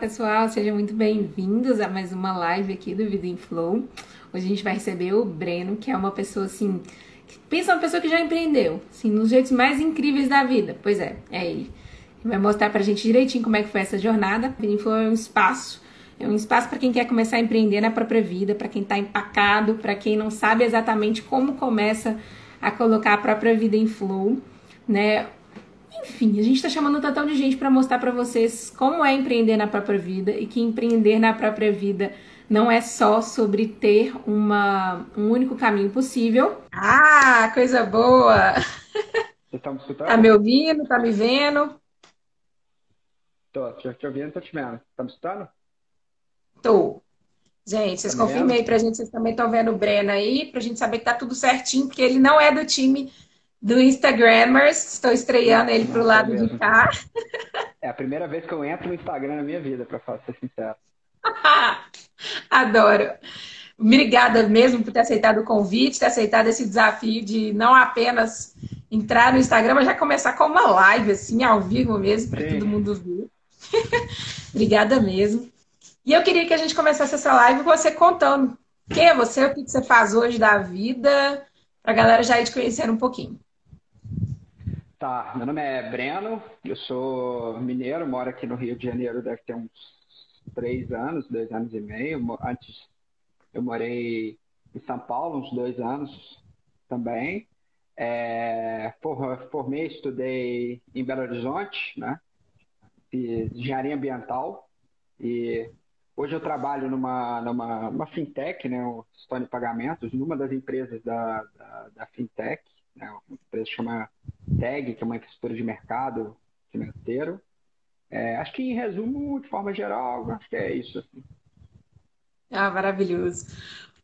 pessoal, sejam muito bem-vindos a mais uma live aqui do Vida em Flow. Hoje a gente vai receber o Breno, que é uma pessoa assim, que pensa uma pessoa que já empreendeu, assim, nos jeitos mais incríveis da vida. Pois é, é ele. Ele vai mostrar pra gente direitinho como é que foi essa jornada. Vida em Flow é um espaço, é um espaço para quem quer começar a empreender na própria vida, para quem tá empacado, para quem não sabe exatamente como começa a colocar a própria vida em flow, né? Enfim, a gente está chamando um tantão de gente para mostrar para vocês como é empreender na própria vida e que empreender na própria vida não é só sobre ter uma, um único caminho possível. Ah, coisa boa! Você tá me escutando? Tá me ouvindo? Tá me vendo? Tô, tô te ouvindo, tô te vendo. Tá me escutando? Tô. Gente, vocês tá confirmem pra gente, vocês também estão vendo o Breno aí, pra gente saber que tá tudo certinho, porque ele não é do time do Instagrammers. Estou estreando ele pro lado de cá. É a primeira vez que eu entro no Instagram na minha vida, para ser sincero. Adoro. Obrigada mesmo por ter aceitado o convite, ter aceitado esse desafio de não apenas entrar no Instagram, mas já começar com uma live, assim, ao vivo mesmo, para todo mundo ver. Obrigada mesmo. E eu queria que a gente começasse essa live com você contando quem é você, o que você faz hoje da vida, para a galera já ir te conhecer um pouquinho. Tá, meu nome é Breno, eu sou mineiro, moro aqui no Rio de Janeiro, deve ter uns três anos, dois anos e meio. Antes eu morei em São Paulo, uns dois anos também. É, formei, estudei em Belo Horizonte, né? Fiz engenharia ambiental e hoje eu trabalho numa, numa uma fintech, né? O Stone Pagamentos, numa das empresas da, da, da fintech, né? Uma empresa chama TAG, que é uma infraestrutura de mercado financeiro. É, acho que, em resumo, de forma geral, acho que é isso. Assim. Ah, maravilhoso.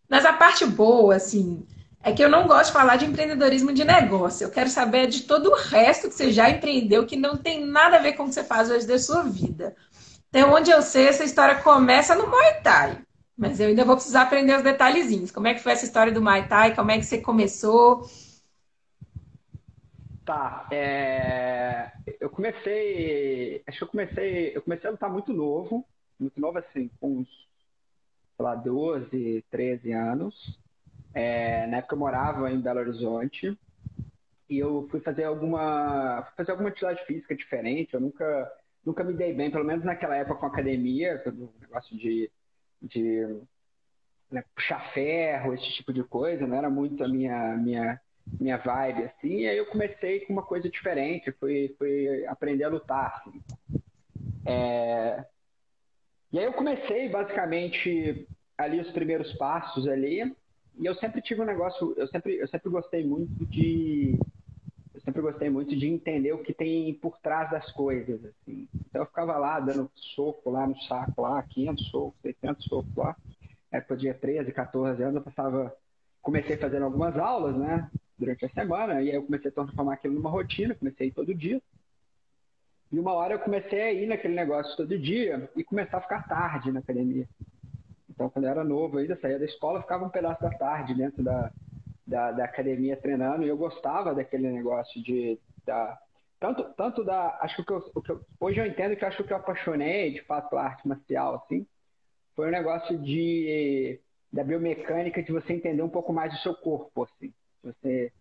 Mas a parte boa, assim, é que eu não gosto de falar de empreendedorismo de negócio. Eu quero saber de todo o resto que você já empreendeu, que não tem nada a ver com o que você faz hoje da sua vida. Então, onde eu sei, essa história começa no Muay Thai. Mas eu ainda vou precisar aprender os detalhezinhos. Como é que foi essa história do Muay Thai? Como é que você começou? Tá, é... eu comecei, acho que eu comecei, eu comecei a lutar muito novo, muito novo assim, com uns, sei lá, 12, 13 anos. É... na época eu morava em Belo Horizonte e eu fui fazer alguma, fui fazer alguma atividade física diferente, eu nunca, nunca me dei bem, pelo menos naquela época com academia, o negócio de, de né, puxar ferro, esse tipo de coisa, não era muito a minha, minha minha vibe, assim, e aí eu comecei com uma coisa diferente, fui, fui aprender a lutar, assim. É... E aí eu comecei, basicamente, ali os primeiros passos ali, e eu sempre tive um negócio, eu sempre, eu sempre gostei muito de... Eu sempre gostei muito de entender o que tem por trás das coisas, assim. Então eu ficava lá, dando soco lá no saco, lá, 500 socos, 600 socos lá. Época de 13, 14 anos, eu passava... Comecei fazendo algumas aulas, né? Durante a semana, e aí eu comecei a transformar aquilo numa rotina, comecei a ir todo dia. E uma hora eu comecei a ir naquele negócio todo dia e começar a ficar tarde na academia. Então, quando eu era novo ainda, saía da escola, ficava um pedaço da tarde dentro da, da, da academia treinando, e eu gostava daquele negócio de... Da, tanto, tanto da... Acho que, eu, que eu, hoje eu entendo que acho que eu apaixonei, de fato, pela arte marcial, assim, foi um negócio de da biomecânica, de você entender um pouco mais do seu corpo, assim você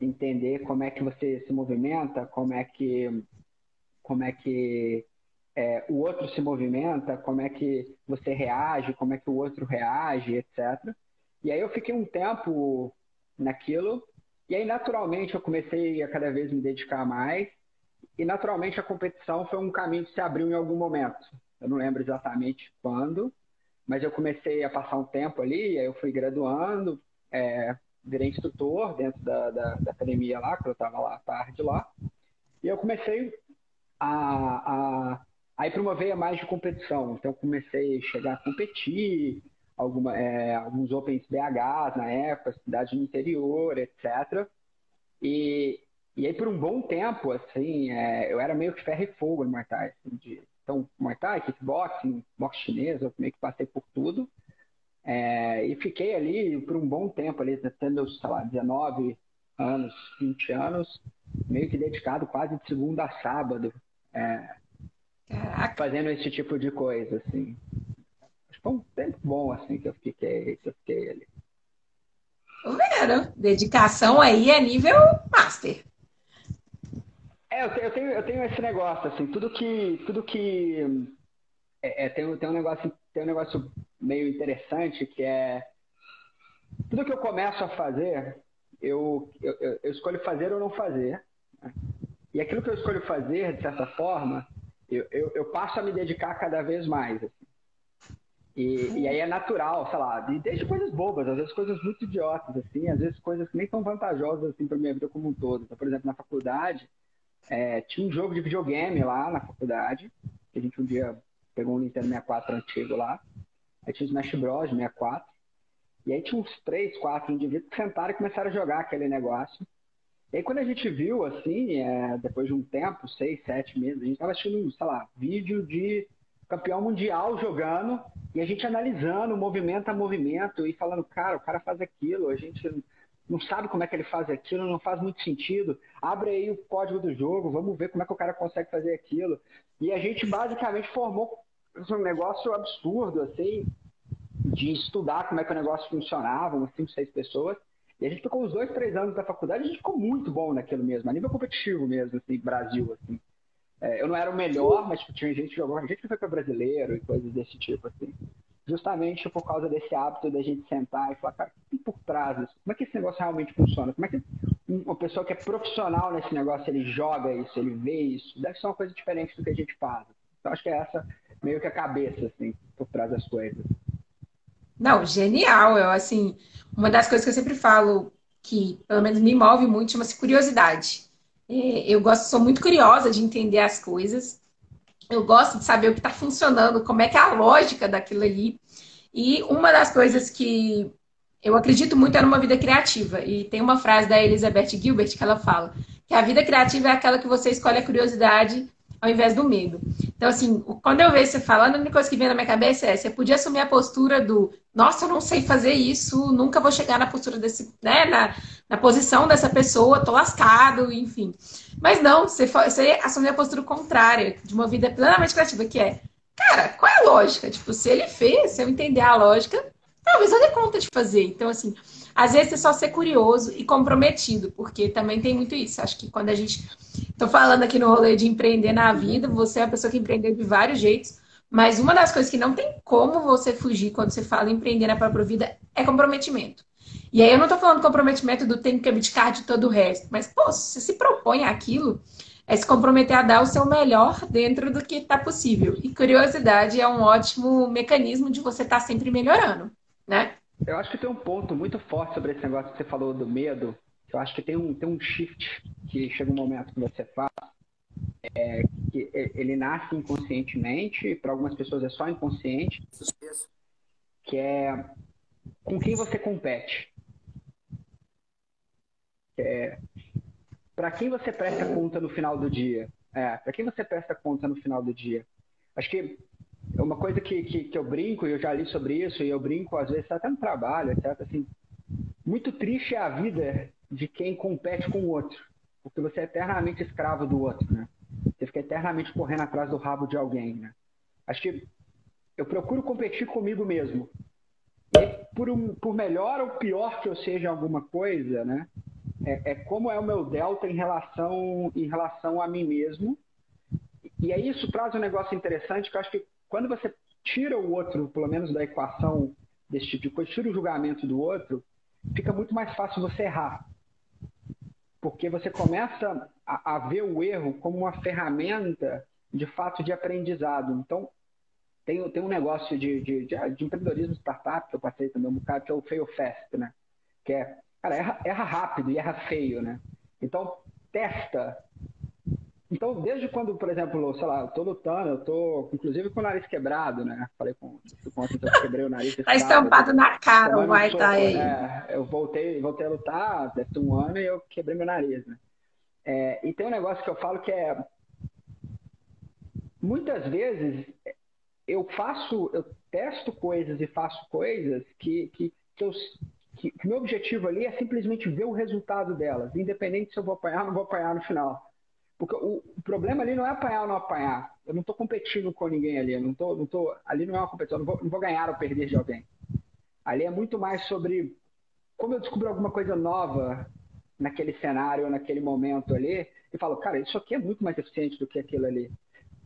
entender como é que você se movimenta, como é que como é que é, o outro se movimenta, como é que você reage, como é que o outro reage, etc. E aí eu fiquei um tempo naquilo, e aí naturalmente eu comecei a cada vez me dedicar mais, e naturalmente a competição foi um caminho que se abriu em algum momento. Eu não lembro exatamente quando, mas eu comecei a passar um tempo ali, aí eu fui graduando, é, virei instrutor dentro da, da, da academia lá, que eu estava lá à tarde lá. E eu comecei a, a, a ir para uma veia mais de competição. Então, comecei a chegar a competir, alguma, é, alguns Opens BH na época, cidade no interior, etc. E, e aí, por um bom tempo, assim, é, eu era meio que ferro e fogo no Muay Thai. Assim, de, então, Muay Thai, kickboxing, boxe chinês, eu meio que passei por tudo. É, e fiquei ali por um bom tempo, ali, tendo, sei lá, 19 anos, 20 anos, meio que dedicado quase de segunda a sábado. É, fazendo esse tipo de coisa, assim. Foi um tempo bom, assim, que eu fiquei, que eu fiquei ali. Vero, dedicação aí é nível master. É, eu tenho, eu tenho, eu tenho esse negócio, assim, tudo que. Tudo que é, é, tem, tem, um negócio, tem um negócio meio interessante que é. Tudo que eu começo a fazer, eu, eu, eu escolho fazer ou não fazer. Né? E aquilo que eu escolho fazer, de certa forma, eu, eu, eu passo a me dedicar cada vez mais. Assim. E, e, aí é natural, sei lá, desde coisas bobas, às vezes coisas muito idiotas, assim, às vezes coisas que nem tão vantajosas assim para minha vida como um todo. Então, por exemplo, na faculdade, é, tinha um jogo de videogame lá na faculdade, que a gente um dia pegou um Nintendo 64 antigo lá, aí tinha o Smash Bros 64, e aí tinha uns três, quatro indivíduos que sentaram e começaram a jogar aquele negócio. E aí quando a gente viu, assim, é, depois de um tempo, seis, sete meses, a gente estava assistindo, sei lá, vídeo de campeão mundial jogando e a gente analisando movimento a movimento e falando, cara, o cara faz aquilo, a gente não sabe como é que ele faz aquilo, não faz muito sentido. Abre aí o código do jogo, vamos ver como é que o cara consegue fazer aquilo. E a gente basicamente formou um negócio absurdo, assim, de estudar como é que o negócio funcionava, umas cinco, seis pessoas. E a gente ficou uns dois, três anos da faculdade, a gente ficou muito bom naquilo mesmo, a nível competitivo mesmo, assim, Brasil, assim. É, eu não era o melhor, mas tipo, tinha gente que jogou, gente que foi para brasileiro e coisas desse tipo, assim. Justamente por causa desse hábito da gente sentar e falar, cara, o que tem por trás disso? Como é que esse negócio realmente funciona? Como é que uma pessoa que é profissional nesse negócio, ele joga isso, ele vê isso? Deve ser uma coisa diferente do que a gente faz. Então, acho que é essa meio que a cabeça, assim, por trás das coisas. Não, genial. Eu, assim, uma das coisas que eu sempre falo que, pelo menos, me move muito, chama-se curiosidade. É, eu gosto, sou muito curiosa de entender as coisas. Eu gosto de saber o que está funcionando, como é que é a lógica daquilo ali. E uma das coisas que eu acredito muito é numa vida criativa. E tem uma frase da Elizabeth Gilbert que ela fala que a vida criativa é aquela que você escolhe a curiosidade ao invés do medo. Então, assim, quando eu vejo você falando, a única coisa que vem na minha cabeça é: você podia assumir a postura do, nossa, eu não sei fazer isso, nunca vou chegar na postura desse, né, na, na posição dessa pessoa, tô lascado, enfim. Mas não, você, você assumir a postura contrária, de uma vida plenamente criativa, que é, cara, qual é a lógica? Tipo, se ele fez, se eu entender a lógica, talvez eu dê conta de fazer. Então, assim, às vezes é só ser curioso e comprometido, porque também tem muito isso. Acho que quando a gente. Estou falando aqui no rolê de empreender na vida, você é uma pessoa que empreendeu de vários jeitos, mas uma das coisas que não tem como você fugir quando você fala em empreender na própria vida é comprometimento. E aí eu não estou falando comprometimento do tempo que abdicar de todo o resto, mas, pô, se você se propõe aquilo, é se comprometer a dar o seu melhor dentro do que está possível. E curiosidade é um ótimo mecanismo de você estar tá sempre melhorando, né? Eu acho que tem um ponto muito forte sobre esse negócio que você falou do medo. Eu acho que tem um, tem um shift que chega um momento que você faz, é, que ele nasce inconscientemente, para algumas pessoas é só inconsciente, que é com quem você compete. É, para quem você presta conta no final do dia? É, para quem você presta conta no final do dia? Acho que uma coisa que, que, que, eu brinco, e eu já li sobre isso, e eu brinco às vezes até no trabalho, etc. Assim, muito triste é a vida de quem compete com o outro, porque você é eternamente escravo do outro, né? Você fica eternamente correndo atrás do rabo de alguém, né? Acho que eu procuro competir comigo mesmo. E por, um, por melhor ou pior que eu seja alguma coisa, né? É, é como é o meu delta em relação, em relação a mim mesmo. E aí isso traz um negócio interessante que eu acho que quando você tira o outro, pelo menos da equação desse tipo de coisa, tira o julgamento do outro, fica muito mais fácil você errar. Porque você começa a, a ver o erro como uma ferramenta de fato de aprendizado. Então, tem, tem um negócio de, de, de, de empreendedorismo startup que eu passei também um bocado, que é o fail fast, né? Que é, cara, erra, erra rápido e erra feio, né? Então, testa, então, desde quando, por exemplo, sei lá, eu tô lutando, eu tô, inclusive, com o nariz quebrado, né? Falei com, com que eu quebrei o nariz. tá estampado na cara, vai estar tá aí. É, eu voltei, voltei a lutar, deve um ano, e eu quebrei meu nariz, né? É, e tem um negócio que eu falo que é. Muitas vezes eu faço, eu testo coisas e faço coisas que, que, que eu que, que meu objetivo ali é simplesmente ver o resultado delas, independente se eu vou apanhar ou não vou apanhar no final. Porque o, o, problema ali não é apanhar ou não apanhar. Eu não estou competindo com ninguém ali. Não tô, não tô, ali não é uma competição. Eu não vou, não vou ganhar ou perder de alguém. Ali é muito mais sobre como eu descubro alguma coisa nova naquele cenário, naquele momento ali, e falo, cara, isso aqui é muito mais eficiente do que aquilo ali.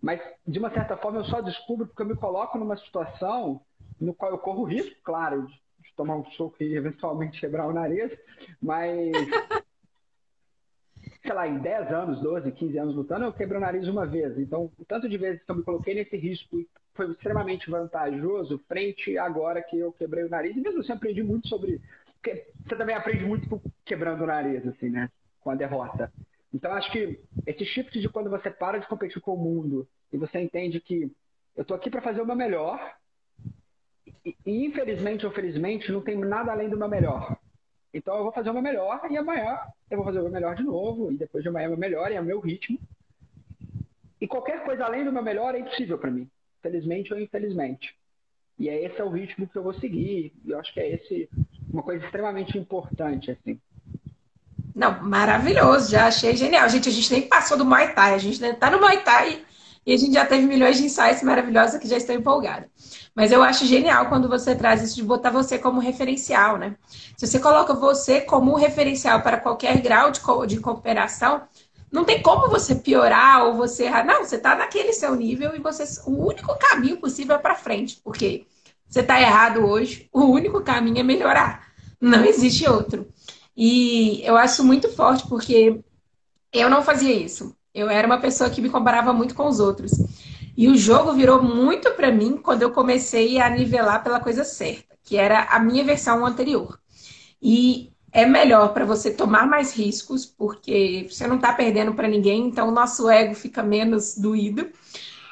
Mas, de uma certa forma, eu só descubro porque eu me coloco numa situação no qual eu corro risco, claro, de tomar um soco e eventualmente quebrar o nariz, mas sei lá, em 10 anos, 12, 15 anos lutando, eu quebrei o nariz uma vez. Então, o tanto de vezes que eu me coloquei nesse risco foi extremamente vantajoso frente agora que eu quebrei o nariz. E mesmo assim, aprendi muito sobre. Você também aprende muito quebrando o nariz, assim, né? Com a derrota. Então, acho que esse shift de quando você para de competir com o mundo e você entende que eu tô aqui para fazer o meu melhor e, infelizmente ou felizmente, não tem nada além do meu melhor. Então eu vou fazer o meu melhor e amanhã eu vou fazer o meu melhor de novo, e depois de amanhã o meu melhor e é o meu ritmo. E qualquer coisa além do meu melhor é impossível para mim, felizmente ou infelizmente. E é esse é o ritmo que eu vou seguir. E eu acho que é esse uma coisa extremamente importante assim. Não, maravilhoso, já achei genial. Gente, a gente nem passou do Muay Thai, a gente está no Muay Thai e a gente já teve milhões de insights maravilhosos que já estou empolgada. Mas eu acho genial quando você traz isso de botar você como referencial, né? Se você coloca você como referencial para qualquer grau de, co de cooperação, não tem como você piorar ou você errar. Não, você está naquele seu nível e você o único caminho possível é para frente, porque você está errado hoje, o único caminho é melhorar. Não existe outro. E eu acho muito forte porque eu não fazia isso. Eu era uma pessoa que me comparava muito com os outros. E o jogo virou muito para mim quando eu comecei a nivelar pela coisa certa, que era a minha versão anterior. E é melhor para você tomar mais riscos, porque você não está perdendo para ninguém, então o nosso ego fica menos doído.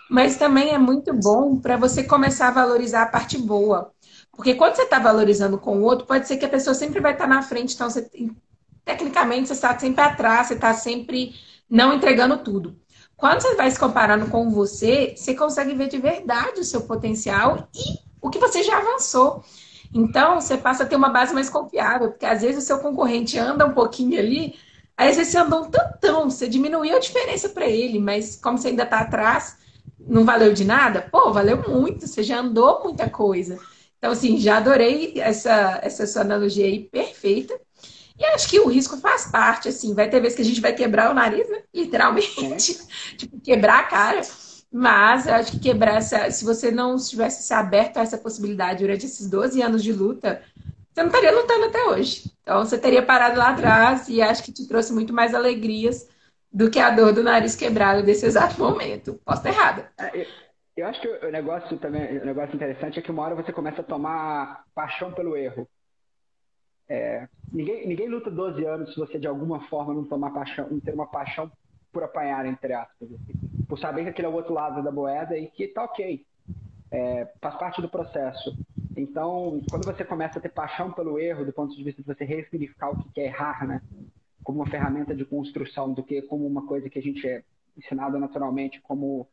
Mas também é muito bom para você começar a valorizar a parte boa. Porque quando você está valorizando com o outro, pode ser que a pessoa sempre vai estar tá na frente, então você, tecnicamente você está sempre atrás, você está sempre não entregando tudo. Quando você vai se comparando com você, você consegue ver de verdade o seu potencial e o que você já avançou. Então, você passa a ter uma base mais confiável, porque às vezes o seu concorrente anda um pouquinho ali, aí às vezes você andou um tantão, você diminuiu a diferença para ele, mas como você ainda está atrás, não valeu de nada? Pô, valeu muito, você já andou muita coisa. Então, assim, já adorei essa, essa sua analogia aí, perfeita. E acho que o risco faz parte, assim. Vai ter vezes que a gente vai quebrar o nariz, né? literalmente. tipo, quebrar a cara. Mas eu acho que quebrar essa. Se você não tivesse se aberto a essa possibilidade durante esses 12 anos de luta, você não estaria lutando até hoje. Então você teria parado lá atrás e acho que te trouxe muito mais alegrias do que a dor do nariz quebrado desse exato momento. Posso estar errada. É, eu, eu acho que o negócio também, o negócio interessante é que uma hora você começa a tomar paixão pelo erro. É, ninguém, ninguém luta 12 anos se você de alguma forma não tomar paixão, não ter uma paixão por apanhar, entre aspas. Assim, por saber que aquele é o outro lado da moeda e que tá ok. É, faz parte do processo. Então, quando você começa a ter paixão pelo erro, do ponto de vista de você ressignificar o que é errar, né? Como uma ferramenta de construção, do que como uma coisa que a gente é ensinado naturalmente, como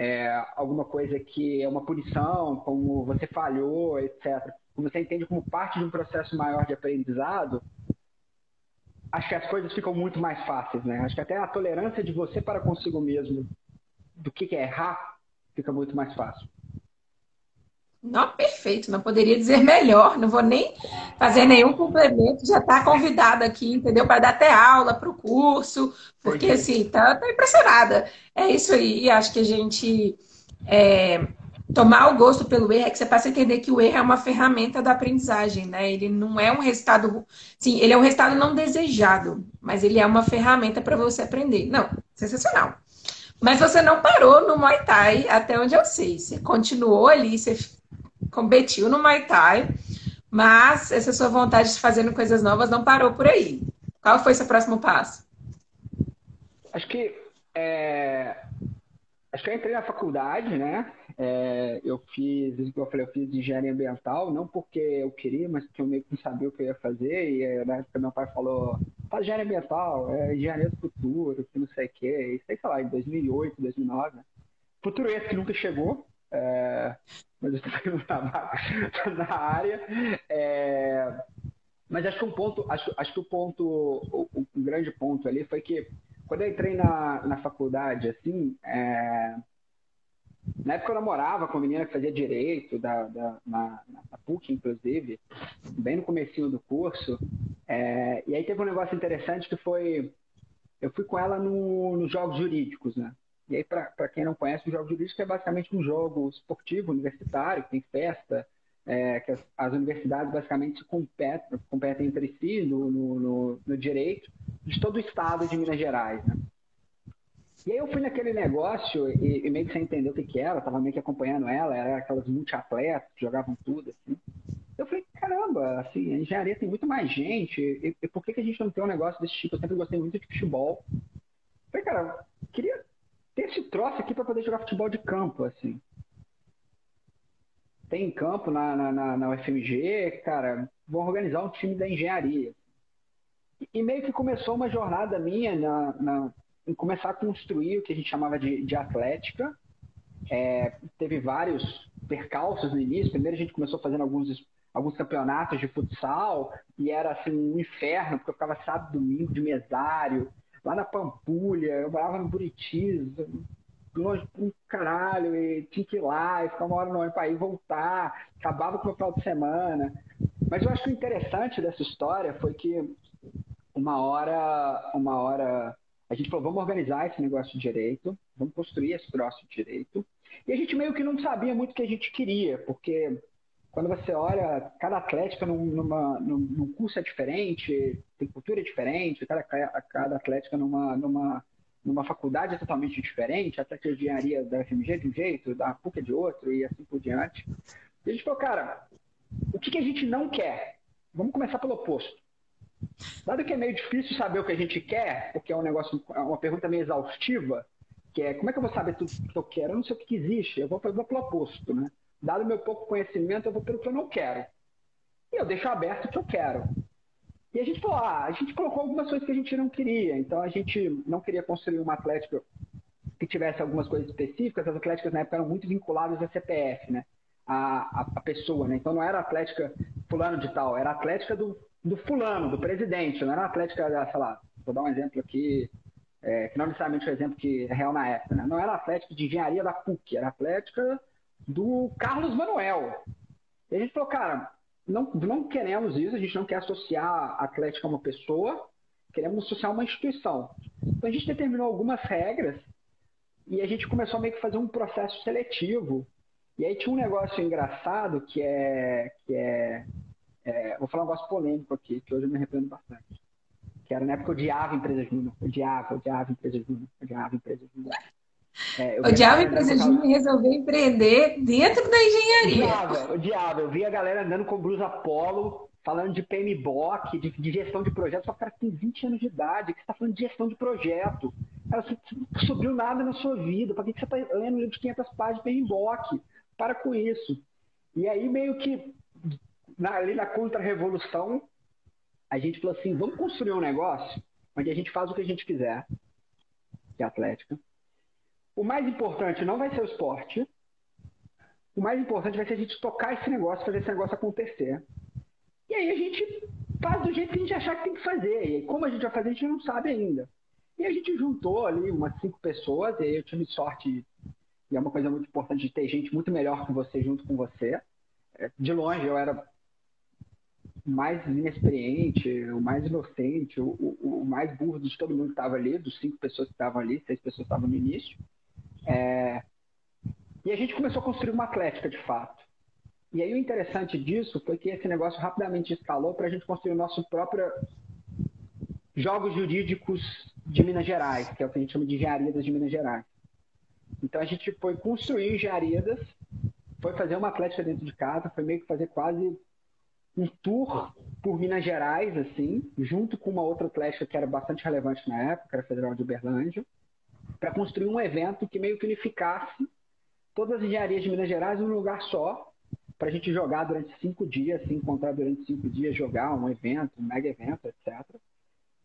é, alguma coisa que é uma punição, como você falhou, etc você entende como parte de um processo maior de aprendizado, acho que as coisas ficam muito mais fáceis, né? Acho que até a tolerância de você para consigo mesmo do que é errar fica muito mais fácil. Não, perfeito, não poderia dizer melhor, não vou nem fazer nenhum complemento, já está convidado aqui, entendeu? Para dar até aula para o curso, porque assim, tá, tá, impressionada. É isso aí, e acho que a gente é, tomar o gosto pelo erro é que você passa a entender que o erro é uma ferramenta da aprendizagem, né? Ele não é um resultado. Sim, ele é um resultado não desejado, mas ele é uma ferramenta para você aprender. Não, sensacional. Mas você não parou no Muay Thai, até onde eu sei. Você continuou ali, você competiu no Muay Thai, mas essa sua vontade de fazendo coisas novas não parou por aí. Qual foi seu próximo passo? Acho que é... acho que eu entrei na faculdade, né? É, eu fiz, eu falei, eu fiz engenharia ambiental, não porque eu queria, mas porque eu meio que não sabia o que eu ia fazer. E na época meu pai falou, faz engenharia ambiental, é engenharia do futuro, que não sei o quê. E sei, sei lá, em 2008, 2009. Né? Futuro esse que nunca chegou, é, mas eu não estava na área. É, mas acho que um ponto, acho, acho que o ponto, o, o grande ponto ali foi que quando eu entrei na, na faculdade, assim, é... na época eu namorava com uma menina que fazia direito, da, da na, na, PUC, inclusive, bem no comecinho do curso. É... E aí teve um negócio interessante que foi, eu fui com ela no, nos jogos jurídicos, né? E aí, para quem não conhece, o jogo jurídico é basicamente um jogo esportivo, universitário, que tem festa, é, que as, as, universidades basicamente competem, competem entre si no, no, no, direito de todo o estado de Minas Gerais, né? E aí eu fui naquele negócio e, e meio que sem entender o que, que era, tava meio que acompanhando ela, era aquelas multiatletas que jogavam tudo, assim. Eu falei, caramba, assim, a engenharia tem muito mais gente, e, e por que, que a gente não tem um negócio desse tipo? Eu sempre gostei muito de futebol. Eu falei, cara, queria ter esse troço aqui para poder jogar futebol de campo, assim. Tem campo na, na, na, na UFMG, cara, vou organizar um time da engenharia. E meio que começou uma jornada minha na, na, em começar a construir o que a gente chamava de, de atlética. É, teve vários percalços no início. Primeiro a gente começou fazendo alguns, alguns campeonatos de futsal e era assim um inferno, porque eu ficava sábado domingo de mesário, lá na Pampulha, eu morava no Buritis, longe um caralho, e tinha que ir lá, e ficar uma hora no ônibus para ir voltar, acabava com o final de semana. Mas eu acho que o interessante dessa história foi que uma hora, uma hora a gente falou, vamos organizar esse negócio direito, vamos construir esse troço direito. E a gente meio que não sabia muito o que a gente queria, porque quando você olha, cada atlética num, numa, num, curso é diferente, tem cultura diferente, cada, cada atlética numa, numa, numa faculdade é totalmente diferente, até que a engenharia da FMG de um jeito, da PUC é de outro, e assim por diante. E a gente falou, cara, o que, que a gente não quer? Vamos começar pelo oposto. Dado que é meio difícil saber o que a gente quer, porque é um negócio, é uma pergunta meio exaustiva, que é como é que eu vou saber tudo que eu quero? Eu não sei o que existe, eu vou, eu vou pelo oposto, né? Dado meu pouco conhecimento, eu vou pelo que eu não quero. E eu deixo aberto o que eu quero. E a gente falou, ah, a gente colocou algumas coisas que a gente não queria. Então a gente não queria construir uma atlética que tivesse algumas coisas específicas. As atléticas na época eram muito vinculadas à CPF, né? A, a, a pessoa, né? Então não era atlética fulano de tal, era atlética do do fulano, do presidente, não era Atlética, sei lá, vou dar um exemplo aqui, é, que não necessariamente é um exemplo que é real na época, né? não era Atlética de Engenharia da PUC, era Atlética do Carlos Manuel. E a gente falou, cara, não, não queremos isso, a gente não quer associar a Atlética a uma pessoa, queremos associar uma instituição. Então a gente determinou algumas regras e a gente começou meio que fazer um processo seletivo. E aí tinha um negócio engraçado que é, que é é, vou falar um negócio polêmico aqui, que hoje eu me arrependo bastante. Que era na época eu odiava empresas júnior. Odiava, odiava empresas júnior. Odiava empresas júnior. É, odiava empresas júnior e resolveu empreender dentro da engenharia. Odiava, odiava. Eu via a galera andando com blusa polo, falando de PMBOK, de, de gestão de projetos. Só que cara tem 20 anos de idade, que você está falando de gestão de projeto. Cara, você não subiu nada na sua vida. Para que você está lendo livro de 500 páginas de PMBOK? Para com isso. E aí meio que na, ali na contra-revolução, a gente falou assim: vamos construir um negócio onde a gente faz o que a gente quiser, que é Atlética. O mais importante não vai ser o esporte. O mais importante vai ser a gente tocar esse negócio, fazer esse negócio acontecer. E aí a gente faz do jeito que a gente achar que tem que fazer. E como a gente vai fazer, a gente não sabe ainda. E a gente juntou ali umas cinco pessoas, e aí eu tive sorte, e é uma coisa muito importante de ter gente muito melhor que você junto com você. É, de longe, eu era mais inexperiente, o mais inocente, o, o, o mais burro de todo mundo que estava ali, dos cinco pessoas que estavam ali, seis pessoas que estavam no início. É... E a gente começou a construir uma atlética de fato. E aí o interessante disso foi que esse negócio rapidamente escalou para a gente construir o nosso próprio jogos jurídicos de Minas Gerais, que é o que a gente chama de engenharias de Minas Gerais. Então a gente foi construir engenharias, foi fazer uma atlética dentro de casa, foi meio que fazer quase um tour por Minas Gerais, assim, junto com uma outra atlética que era bastante relevante na época, que era a Federal de Uberlândia, para construir um evento que meio que unificasse todas as engenharias de Minas Gerais num lugar só, para a gente jogar durante cinco dias, se encontrar durante cinco dias, jogar um evento, um mega evento, etc.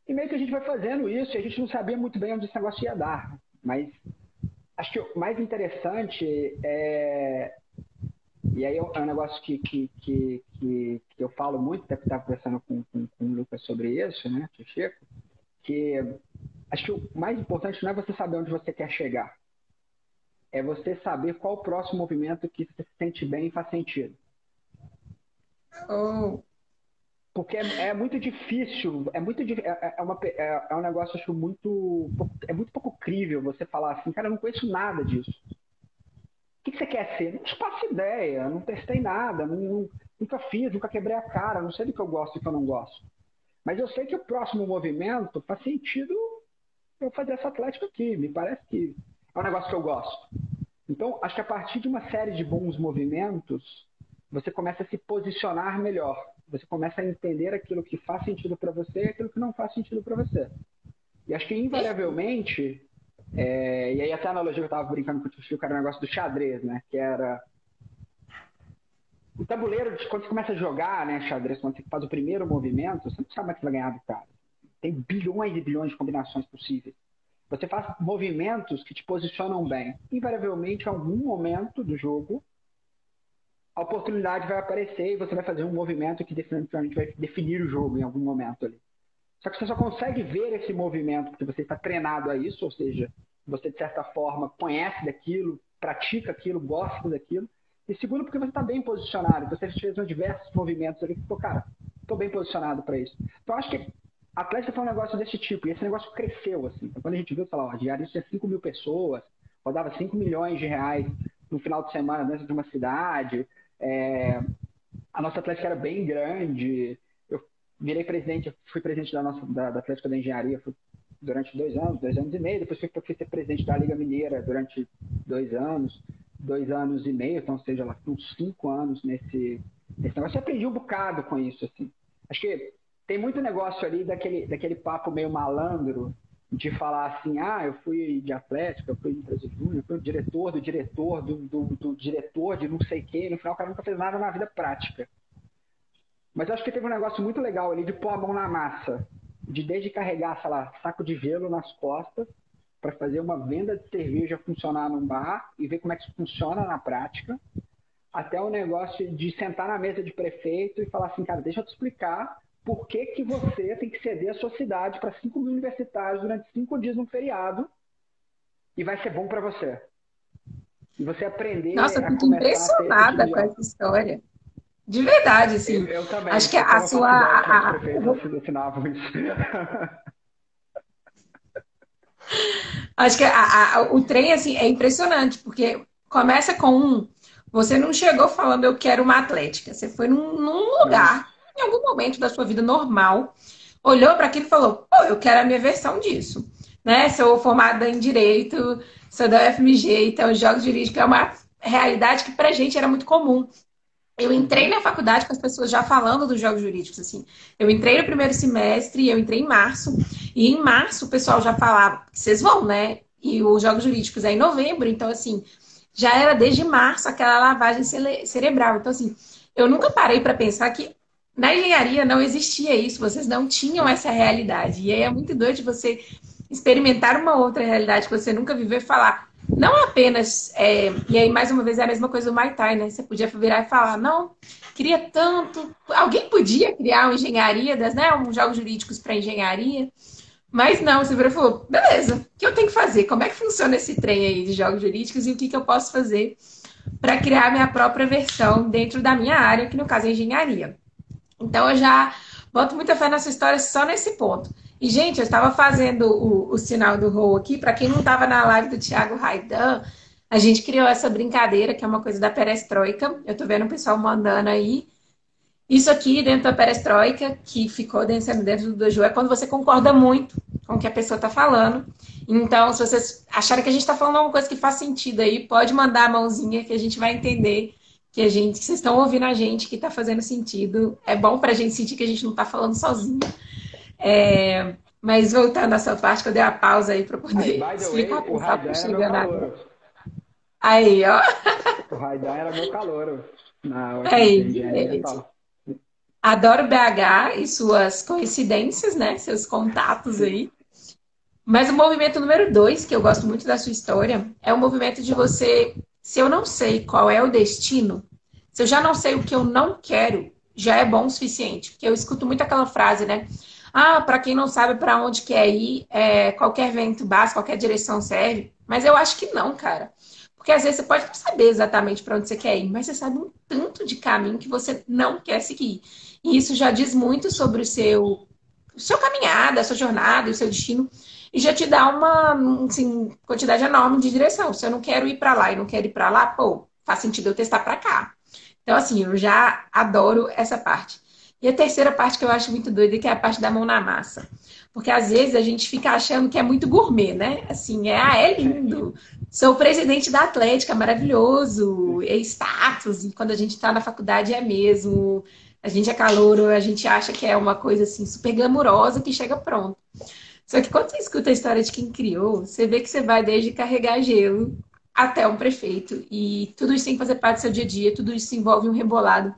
E meio que a gente vai fazendo isso e a gente não sabia muito bem onde esse negócio ia dar. Mas acho que o mais interessante é e aí é um negócio que, que, que, que, eu falo muito, até que estava conversando com, com, com o Lucas sobre isso, né, Chico, que acho que o mais importante não é você saber onde você quer chegar. É você saber qual o próximo movimento que você se sente bem e faz sentido. Oh. Porque é, é, muito difícil, é muito é, é, uma, é, é um negócio acho muito é muito pouco crível você falar assim, cara, eu não conheço nada disso. O que você quer ser? Não faço ideia, não testei nada, não, nunca fiz, nunca quebrei a cara, não sei do que eu gosto e do que eu não gosto. Mas eu sei que o próximo movimento faz sentido eu fazer essa atlética aqui. Me parece que é um negócio que eu gosto. Então, acho que a partir de uma série de bons movimentos, você começa a se posicionar melhor. Você começa a entender aquilo que faz sentido para você e aquilo que não faz sentido para você. E acho que, invariavelmente, é, e aí até a analogia que eu estava brincando com o tio era o negócio do xadrez, né? Que era o tabuleiro, quando você começa a jogar né, xadrez, quando você faz o primeiro movimento, você não sabe é que vai ganhar do cara. Tem bilhões e bilhões de combinações possíveis. Você faz movimentos que te posicionam bem. Invariavelmente, em algum momento do jogo, a oportunidade vai aparecer e você vai fazer um movimento que definitivamente vai definir o jogo em algum momento ali. Só que você só consegue ver esse movimento porque você está treinado a isso, ou seja, você de certa forma conhece daquilo, pratica aquilo, gosta daquilo. E segundo, porque você está bem posicionado. Você fez diversos movimentos ali que, pô, cara, estou bem posicionado para isso. Então, acho que a Atlética foi um negócio desse tipo. E esse negócio cresceu, assim. Então, quando a gente viu, sei lá, o diário tinha 5 mil pessoas, rodava 5 milhões de reais no final de semana dentro de uma cidade. É... A nossa Atlética era bem grande. Eu virei presidente, fui presidente da nossa da, da Atlética da Engenharia durante dois anos, dois anos e meio. Depois fui, fui ser presidente da Liga Mineira durante dois anos dois anos e meio, então seja lá, uns cinco anos nesse, nesse negócio. Eu aprendi um bocado com isso, assim. Acho que tem muito negócio ali daquele, daquele papo meio malandro de falar assim, ah, eu fui de atlética, eu fui de empresa júnior, eu fui diretor do diretor do, do, do, diretor de não sei quem, no final o cara nunca fez nada na vida prática. Mas acho que teve um negócio muito legal ali de pôr a mão na massa, de desde carregar, sei lá, saco de gelo nas costas, para fazer uma venda de cerveja funcionar num bar e ver como é que isso funciona na prática, até o negócio de sentar na mesa de prefeito e falar assim, cara, deixa eu te explicar por que, que você tem que ceder a sua cidade para 5 mil universitários durante cinco dias num feriado e vai ser bom para você. E você aprender Nossa, eu fico impressionada com essa história. De verdade, assim. Eu, eu também. Acho que a sua. A, a... Acho que a, a, o trem, assim, é impressionante, porque começa com um. Você não chegou falando, eu quero uma atlética. Você foi num, num lugar, em algum momento da sua vida normal, olhou para aquilo e falou: pô, eu quero a minha versão disso. Né? Sou formada em direito, sou da UFMG, então jogos jurídicos é uma realidade que pra gente era muito comum. Eu entrei na faculdade com as pessoas já falando dos jogos jurídicos, assim. Eu entrei no primeiro semestre, eu entrei em março, e em março o pessoal já falava, vocês vão, né? E os jogos jurídicos é em novembro, então, assim, já era desde março aquela lavagem cerebral. Então, assim, eu nunca parei para pensar que na engenharia não existia isso, vocês não tinham essa realidade. E aí é muito doido você experimentar uma outra realidade que você nunca viveu e falar, não apenas, é, e aí mais uma vez é a mesma coisa do Tai, né? Você podia virar e falar, não, queria tanto. Alguém podia criar uma engenharia, das, né? Um jogos jurídicos para engenharia. Mas não, você virou e falou, beleza, o que eu tenho que fazer? Como é que funciona esse trem aí de jogos jurídicos e o que, que eu posso fazer para criar minha própria versão dentro da minha área, que no caso é engenharia. Então eu já boto muita fé nessa história só nesse ponto. E, gente, eu estava fazendo o, o sinal do Rô aqui, para quem não estava na live do Thiago Raidan, a gente criou essa brincadeira, que é uma coisa da perestroika. Eu estou vendo o pessoal mandando aí. Isso aqui, dentro da perestroika, que ficou dentro, dentro do dojo, é quando você concorda muito com o que a pessoa está falando. Então, se vocês acharem que a gente está falando alguma coisa que faz sentido aí, pode mandar a mãozinha que a gente vai entender que a gente, que vocês estão ouvindo a gente, que está fazendo sentido. É bom para a gente sentir que a gente não está falando sozinho. É, mas voltando à sua parte, que eu dei a pausa aí para poder aí, explicar way, o pessoal que chegando agora. Aí, ó. O Raidan era meu calor. Na aí, Adoro BH e suas coincidências, né? Seus contatos aí. Mas o movimento número dois, que eu gosto muito da sua história, é o movimento de você. Se eu não sei qual é o destino, se eu já não sei o que eu não quero, já é bom o suficiente. Porque eu escuto muito aquela frase, né? Ah, para quem não sabe para onde quer ir, é, qualquer vento básico, qualquer direção serve. Mas eu acho que não, cara. Porque às vezes você pode não saber exatamente para onde você quer ir, mas você sabe um tanto de caminho que você não quer seguir. E isso já diz muito sobre o seu, o seu caminhada, a sua jornada, o seu destino. E já te dá uma assim, quantidade enorme de direção. Se eu não quero ir para lá e não quero ir para lá, pô, faz sentido eu testar para cá. Então, assim, eu já adoro essa parte. E a terceira parte que eu acho muito doida, que é a parte da mão na massa. Porque às vezes a gente fica achando que é muito gourmet, né? Assim, é, ah, é lindo. Sou presidente da Atlética, maravilhoso, é status. E quando a gente está na faculdade é mesmo. A gente é calouro, a gente acha que é uma coisa assim super glamurosa que chega pronto. Só que quando você escuta a história de quem criou, você vê que você vai desde carregar gelo até um prefeito. E tudo isso tem que fazer parte do seu dia a dia, tudo isso envolve um rebolado.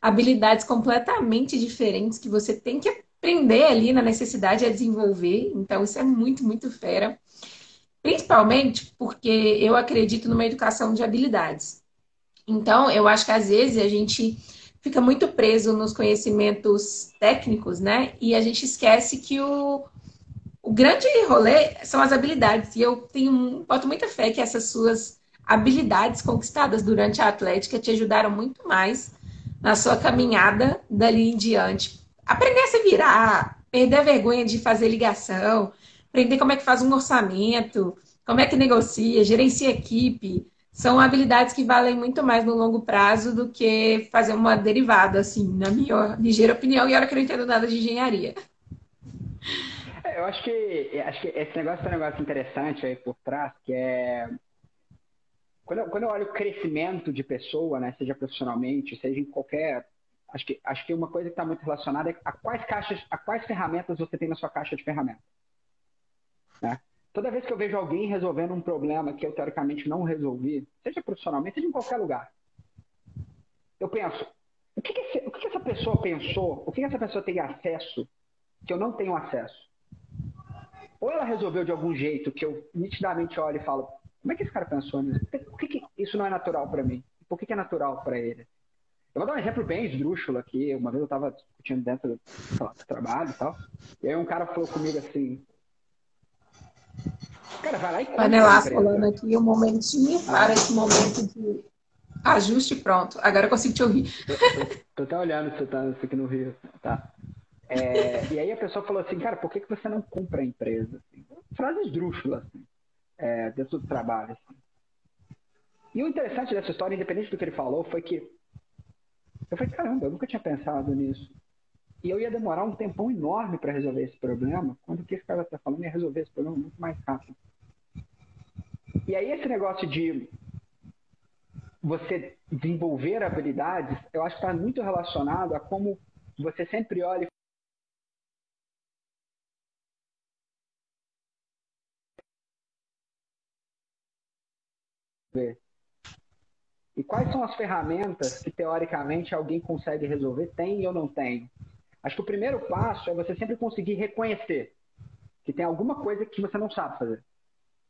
Habilidades completamente diferentes que você tem que aprender ali na necessidade de desenvolver. Então, isso é muito, muito fera. Principalmente porque eu acredito numa educação de habilidades. Então, eu acho que às vezes a gente fica muito preso nos conhecimentos técnicos, né? E a gente esquece que o, o grande rolê são as habilidades. E eu tenho, boto muita fé que essas suas habilidades conquistadas durante a Atlética te ajudaram muito mais na sua caminhada dali em diante. Aprender a se virar, perder a vergonha de fazer ligação, aprender como é que faz um orçamento, como é que negocia, gerencia equipe. São habilidades que valem muito mais no longo prazo do que fazer uma derivada, assim, na minha ligeira opinião, e olha que eu não entendo nada de engenharia eu acho que, acho que esse negócio é um negócio interessante aí por trás, que é. Quando eu, quando eu olho o crescimento de pessoa, né, seja profissionalmente, seja em qualquer. Acho que, acho que uma coisa que está muito relacionada é a quais caixas, a quais ferramentas você tem na sua caixa de ferramentas. Né? Toda vez que eu vejo alguém resolvendo um problema que eu teoricamente não resolvi, seja profissionalmente, seja em qualquer lugar, eu penso, o que, que, esse, o que, que essa pessoa pensou, o que, que essa pessoa tem acesso que eu não tenho acesso? Ou ela resolveu de algum jeito que eu nitidamente olho e falo, como é que esse cara pensou nisso? Por que, que isso não é natural para mim? Por que, que é natural para ele? Eu vou dar um exemplo bem esdrúxulo aqui. Uma vez eu estava discutindo dentro do, lá, do trabalho e tal. E aí um cara falou comigo assim. Cara, vai lá e Panelar falando aqui um momentinho ah. para esse momento de ajuste pronto. Agora eu consigo te ouvir. Tô, tô até olhando se você tá aqui no Rio. Tá. É, e aí a pessoa falou assim, cara, por que, que você não compra a empresa? Assim, frase esdrúxula, assim, é, dentro do trabalho. Assim. E o interessante dessa história, independente do que ele falou, foi que eu falei, caramba, eu nunca tinha pensado nisso. E eu ia demorar um tempão enorme para resolver esse problema, quando o que esse cara está falando ia resolver esse problema muito mais rápido. E aí esse negócio de você desenvolver habilidades, eu acho que está muito relacionado a como você sempre olha resolver? E quais são as ferramentas que, teoricamente, alguém consegue resolver? Tem ou não tem? Acho que o primeiro passo é você sempre conseguir reconhecer que tem alguma coisa que você não sabe fazer.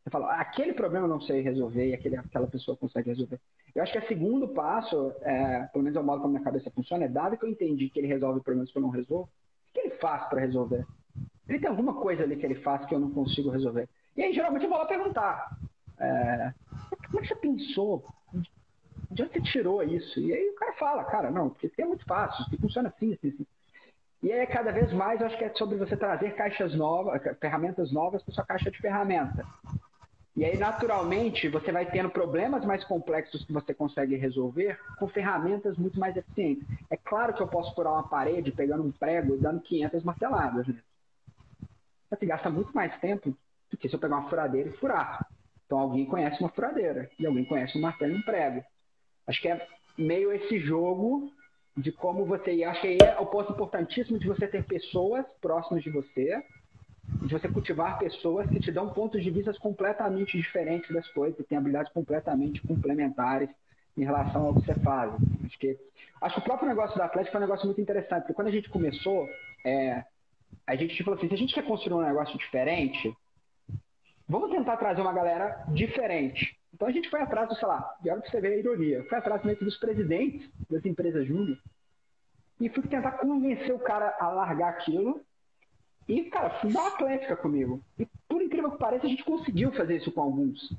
Você fala, aquele problema eu não sei resolver e aquele, aquela pessoa consegue resolver. Eu acho que o segundo passo, é, pelo menos é o modo como minha cabeça funciona, é dado que eu entendi que ele resolve problemas que eu não resolvo, o que ele faz para resolver? Ele tem alguma coisa ali que ele faz que eu não consigo resolver. E aí, geralmente, eu vou lá perguntar. É, como é que você pensou? De onde você tirou isso? E aí o cara fala, cara, não, porque é muito fácil, funciona assim, assim, assim. E aí, cada vez mais, eu acho que é sobre você trazer caixas novas, ferramentas novas para sua caixa de ferramentas. E aí, naturalmente, você vai tendo problemas mais complexos que você consegue resolver com ferramentas muito mais eficientes. É claro que eu posso furar uma parede pegando um prego e dando 500 marteladas. Né? Você gasta muito mais tempo do que se eu pegar uma furadeira e furar. Então alguém conhece uma furadeira e alguém conhece um martelo e um prego. Acho que é meio esse jogo de como você. E acho que aí é o ponto importantíssimo de você ter pessoas próximas de você, de você cultivar pessoas que te dão pontos de vista completamente diferentes das coisas, que têm habilidades completamente complementares em relação ao que você faz. Acho que, acho que o próprio negócio da Atlético é um negócio muito interessante, porque quando a gente começou, é, a gente falou assim: se a gente quer construir um negócio diferente, Vamos tentar trazer uma galera diferente. Então a gente foi atrás do, sei lá, e olha pra você ver a ironia, foi atrás meio dos presidentes das empresas júnior e fui tentar convencer o cara a largar aquilo E, cara, fui dar atlética comigo. E, por incrível que pareça, a gente conseguiu fazer isso com alguns.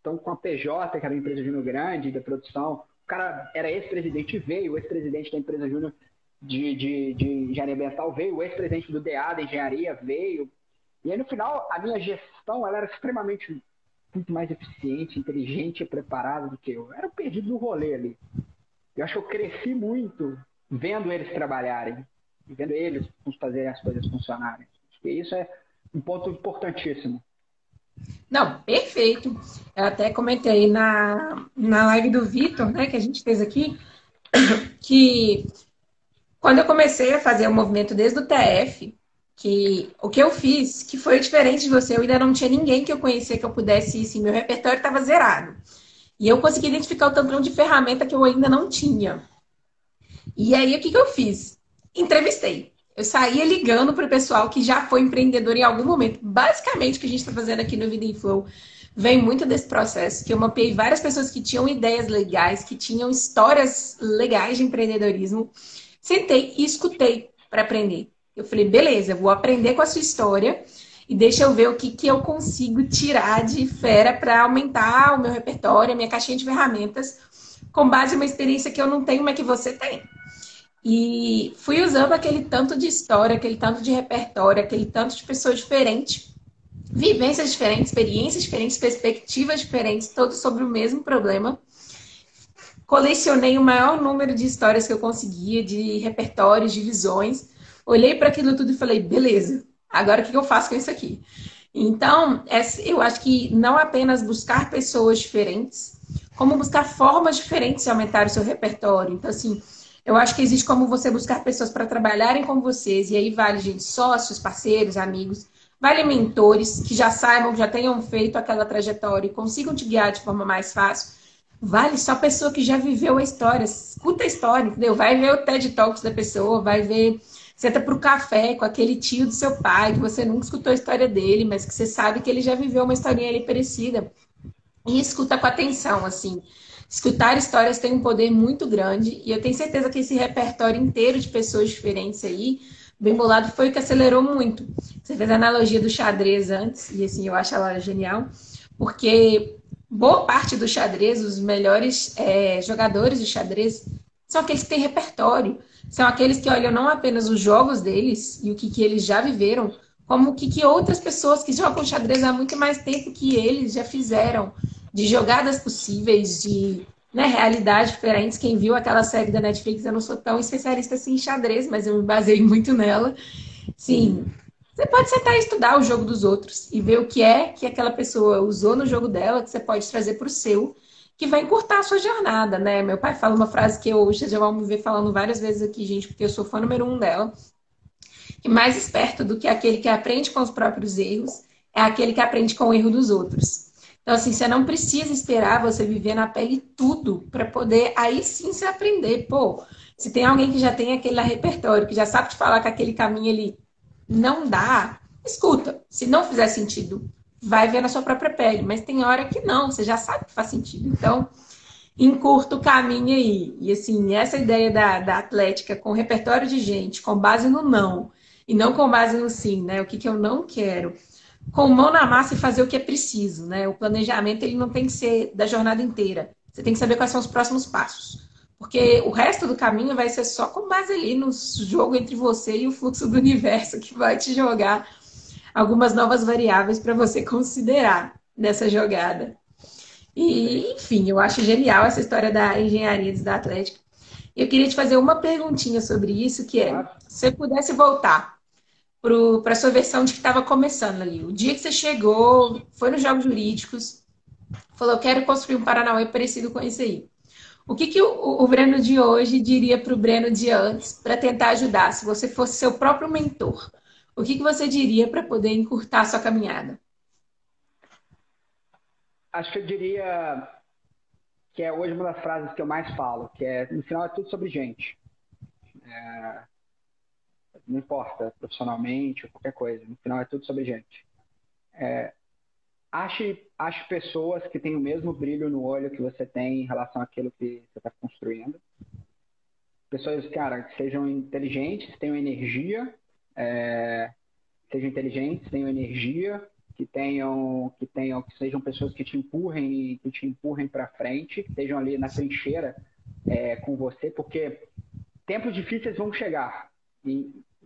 Então, com a PJ, que era uma empresa júnior grande da produção, o cara era ex-presidente veio, o ex-presidente da empresa júnior de, de, de engenharia ambiental veio, o ex-presidente do DA da engenharia veio. E aí, no final, a minha gestão ela era extremamente muito mais eficiente, inteligente e preparada do que eu. Eu era perdido no rolê ali. Eu acho que eu cresci muito vendo eles trabalharem, vendo eles fazerem as coisas funcionarem. Que isso é um ponto importantíssimo. Não, perfeito. Eu até comentei na, na live do Vitor, né, que a gente fez aqui, que quando eu comecei a fazer o movimento desde o TF, que o que eu fiz, que foi diferente de você, eu ainda não tinha ninguém que eu conhecia que eu pudesse ir, assim, meu repertório estava zerado. E eu consegui identificar o tampão de ferramenta que eu ainda não tinha. E aí, o que, que eu fiz? Entrevistei. Eu saía ligando para o pessoal que já foi empreendedor em algum momento. Basicamente, o que a gente está fazendo aqui no Vida em Flow vem muito desse processo, que eu mapeei várias pessoas que tinham ideias legais, que tinham histórias legais de empreendedorismo. Sentei e escutei para aprender. Eu falei, beleza, vou aprender com a sua história e deixa eu ver o que, que eu consigo tirar de fera para aumentar o meu repertório, a minha caixinha de ferramentas, com base em uma experiência que eu não tenho, mas que você tem. E fui usando aquele tanto de história, aquele tanto de repertório, aquele tanto de pessoas diferentes, vivências diferentes, experiências diferentes, perspectivas diferentes, todos sobre o mesmo problema. Colecionei o maior número de histórias que eu conseguia, de repertórios, de visões. Olhei para aquilo tudo e falei, beleza, agora o que eu faço com isso aqui? Então, eu acho que não apenas buscar pessoas diferentes, como buscar formas diferentes de aumentar o seu repertório. Então, assim, eu acho que existe como você buscar pessoas para trabalharem com vocês, e aí vale, gente, sócios, parceiros, amigos, vale mentores que já saibam, já tenham feito aquela trajetória e consigam te guiar de forma mais fácil. Vale só pessoa que já viveu a história, escuta a história, entendeu? Vai ver o TED Talks da pessoa, vai ver, senta para o café com aquele tio do seu pai, que você nunca escutou a história dele, mas que você sabe que ele já viveu uma historinha ali parecida. E escuta com atenção, assim. Escutar histórias tem um poder muito grande e eu tenho certeza que esse repertório inteiro de pessoas diferentes aí, bem bolado, foi o que acelerou muito. Você fez a analogia do xadrez antes e assim, eu acho ela genial, porque boa parte do xadrez, os melhores é, jogadores de xadrez, são aqueles que têm repertório. São aqueles que olham não apenas os jogos deles e o que, que eles já viveram, como o que, que outras pessoas que jogam xadrez há muito mais tempo que eles já fizeram de jogadas possíveis, de né, realidades diferentes. Quem viu aquela série da Netflix, eu não sou tão especialista assim em xadrez, mas eu me baseei muito nela. Sim, você pode sentar e estudar o jogo dos outros e ver o que é que aquela pessoa usou no jogo dela, que você pode trazer para o seu, que vai encurtar a sua jornada, né? Meu pai fala uma frase que eu já vão me ver falando várias vezes aqui, gente, porque eu sou fã número um dela. Que mais esperto do que aquele que aprende com os próprios erros é aquele que aprende com o erro dos outros. Então, assim, você não precisa esperar você viver na pele tudo para poder aí sim se aprender. Pô, se tem alguém que já tem aquele repertório, que já sabe te falar que aquele caminho ele não dá, escuta. Se não fizer sentido, vai ver na sua própria pele. Mas tem hora que não, você já sabe que faz sentido. Então, encurta o caminho aí. E assim, essa ideia da, da atlética com repertório de gente, com base no não, e não com base no sim, né? O que, que eu não quero com mão na massa e fazer o que é preciso, né? O planejamento ele não tem que ser da jornada inteira. Você tem que saber quais são os próximos passos. Porque o resto do caminho vai ser só com base ali no jogo entre você e o fluxo do universo que vai te jogar algumas novas variáveis para você considerar nessa jogada. E, enfim, eu acho genial essa história da engenharia da Atlética. Eu queria te fazer uma perguntinha sobre isso, que é, se você pudesse voltar para a sua versão de que estava começando ali. O dia que você chegou, foi nos Jogos Jurídicos, falou, quero construir um Paranauê parecido com esse aí. O que, que o, o Breno de hoje diria para o Breno de antes para tentar ajudar? Se você fosse seu próprio mentor, o que, que você diria para poder encurtar a sua caminhada? Acho que eu diria que é hoje uma das frases que eu mais falo, que é, no final é tudo sobre gente. É, não importa, profissionalmente ou qualquer coisa. No final é tudo sobre gente. É, ache, ache pessoas que têm o mesmo brilho no olho que você tem em relação àquilo que você está construindo. Pessoas, cara, que sejam inteligentes, tenham energia, é, sejam inteligentes, tenham energia, que tenham, que tenham, que sejam pessoas que te empurrem, que te empurrem para frente, que estejam ali na trincheira é, com você, porque tempos difíceis vão chegar,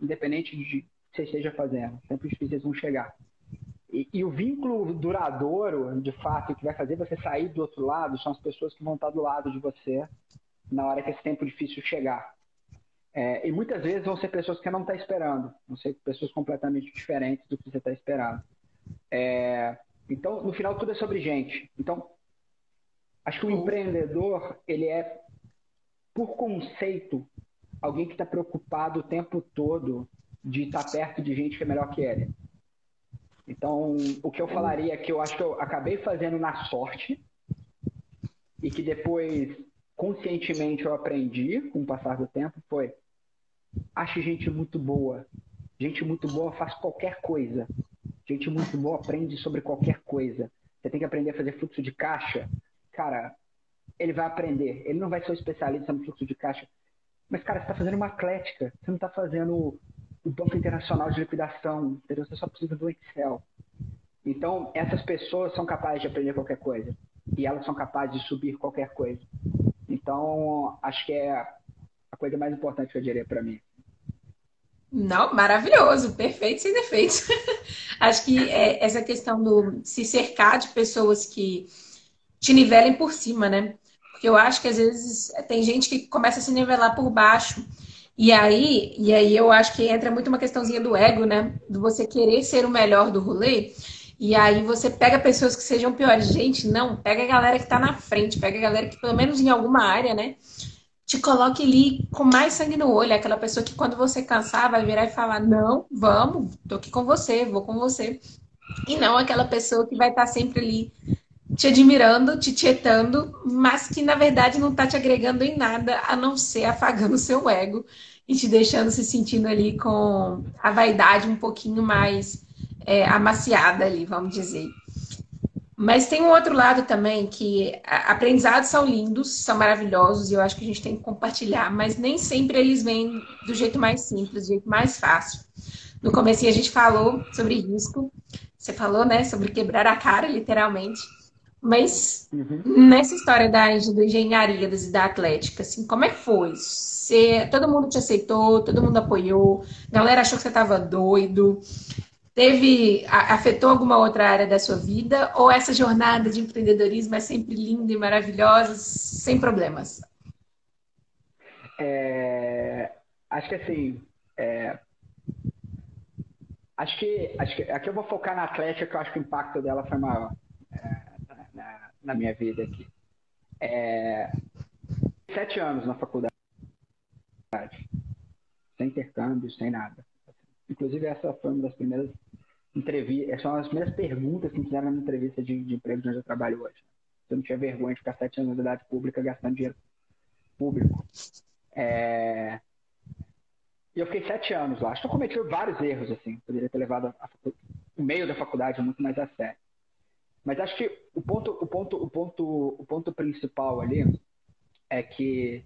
independente de que você esteja fazendo, tempos difíceis vão chegar. E, e, o vínculo duradouro, de fato, que vai fazer você sair do outro lado, são as pessoas que vão estar do lado de você na hora que esse tempo difícil chegar. É, e muitas vezes vão ser pessoas que não está esperando, vão ser pessoas completamente diferentes do que você está esperando. É, então, no final, tudo é sobre gente. Então, acho que o empreendedor, ele é, por conceito, alguém que está preocupado o tempo todo de estar tá perto de gente que é melhor que ele. Então, o que eu falaria é que eu acho que eu acabei fazendo na sorte e que depois, conscientemente, eu aprendi com o passar do tempo foi acho gente muito boa. Gente muito boa faz qualquer coisa. Gente muito boa aprende sobre qualquer coisa. Você tem que aprender a fazer fluxo de caixa. Cara, ele vai aprender. Ele não vai ser um especialista no fluxo de caixa. Mas, cara, você está fazendo uma atlética. Você não está fazendo o Banco Internacional de Liquidação. Entendeu? Você só precisa do Excel. Então, essas pessoas são capazes de aprender qualquer coisa. E elas são capazes de subir qualquer coisa. Então, acho que é a coisa mais importante que eu diria para mim. Não, maravilhoso, perfeito, sem defeitos. Acho que é essa questão do se cercar de pessoas que te nivelem por cima, né? Porque eu acho que às vezes tem gente que começa a se nivelar por baixo. E aí, e aí eu acho que entra muito uma questãozinha do ego, né? Do você querer ser o melhor do rolê. E aí você pega pessoas que sejam piores. Gente, não, pega a galera que tá na frente, pega a galera que, pelo menos em alguma área, né? te coloque ali com mais sangue no olho, aquela pessoa que quando você cansar vai virar e falar: "Não, vamos, tô aqui com você, vou com você". E não aquela pessoa que vai estar sempre ali te admirando, te tietando, mas que na verdade não está te agregando em nada a não ser afagando o seu ego e te deixando se sentindo ali com a vaidade um pouquinho mais é, amaciada ali, vamos dizer. Mas tem um outro lado também que aprendizados são lindos, são maravilhosos e eu acho que a gente tem que compartilhar, mas nem sempre eles vêm do jeito mais simples, do jeito mais fácil. No começo a gente falou sobre risco, você falou, né, sobre quebrar a cara, literalmente. Mas uhum. nessa história da, do engenharia e da atlética, assim, como é que foi? Você, todo mundo te aceitou, todo mundo apoiou, a galera achou que você estava doido teve afetou alguma outra área da sua vida ou essa jornada de empreendedorismo é sempre linda e maravilhosa, sem problemas? É, acho que assim, é, acho que acho que aqui eu vou focar na Atlética, que eu acho que o impacto dela foi maior é, na, na, minha vida aqui. É, sete anos na faculdade, sem intercâmbio, sem nada. Inclusive essa foi uma das primeiras entrevista, essas são as primeiras perguntas que me fizeram na minha entrevista de, de emprego de onde eu trabalho hoje. Eu não tinha vergonha de ficar sete anos na idade pública gastando dinheiro público. É... E eu fiquei sete anos lá. Acho que eu cometi vários erros, assim. Poderia ter levado a, o meio da faculdade muito mais a sério. Mas acho que o ponto, o ponto, o ponto, o ponto principal ali é que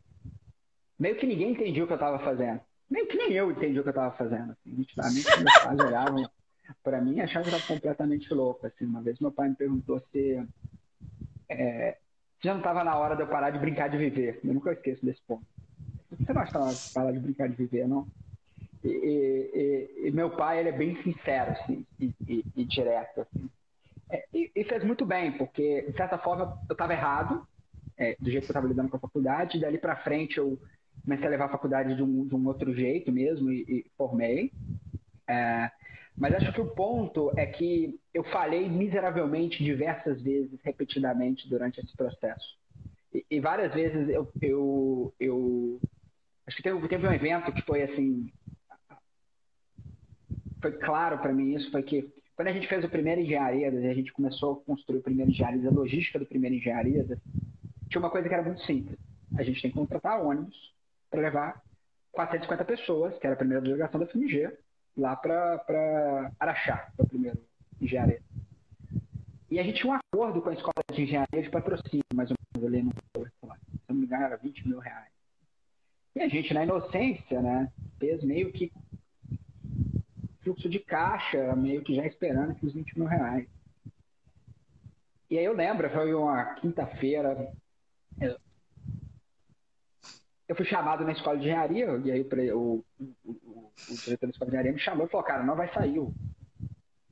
meio que ninguém entendia o que eu estava fazendo. Nem que nem eu entendi o que eu estava fazendo. Assim. Nitidamente, meus pais olhavam para mim, a chave estava completamente louca. Assim. Uma vez meu pai me perguntou se, é, já não estava na hora de eu parar de brincar de viver. Eu nunca esqueço desse ponto. Você não acha que estava parar de brincar de viver, não? E, e, e, meu pai, ele é bem sincero, assim, e, e direto, assim. É, e, fez muito bem, porque, de certa forma, eu estava errado, é, do jeito que eu estava lidando com a faculdade, e dali para frente eu comecei a levar a faculdade de um, de um outro jeito mesmo, e, formei. É, mas acho que o ponto é que eu falei miseravelmente diversas vezes, repetidamente, durante esse processo. E, e várias vezes eu, eu, eu. Acho que teve, teve um evento que foi assim. Foi claro para mim isso, foi que quando a gente fez o primeiro engenharia, a gente começou a construir o primeiro engenharia, a logística do primeiro engenharia, tinha uma coisa que era muito simples. A gente tem que contratar ônibus para levar 450 pessoas, que era a primeira delegação da FMG, lá para Araxá, para o primeiro engenharia. E a gente tinha um acordo com a escola de engenharia de patrocínio, mais ou menos ali no se não me engano, era 20 mil reais. E a gente, na inocência, né, fez meio que fluxo de caixa, meio que já esperando aqueles 20 mil reais. E aí eu lembro, foi uma quinta-feira, eu fui chamado na escola de engenharia, e aí o, o, o, o diretor da escola de engenharia me chamou e falou, cara, não vai sair o,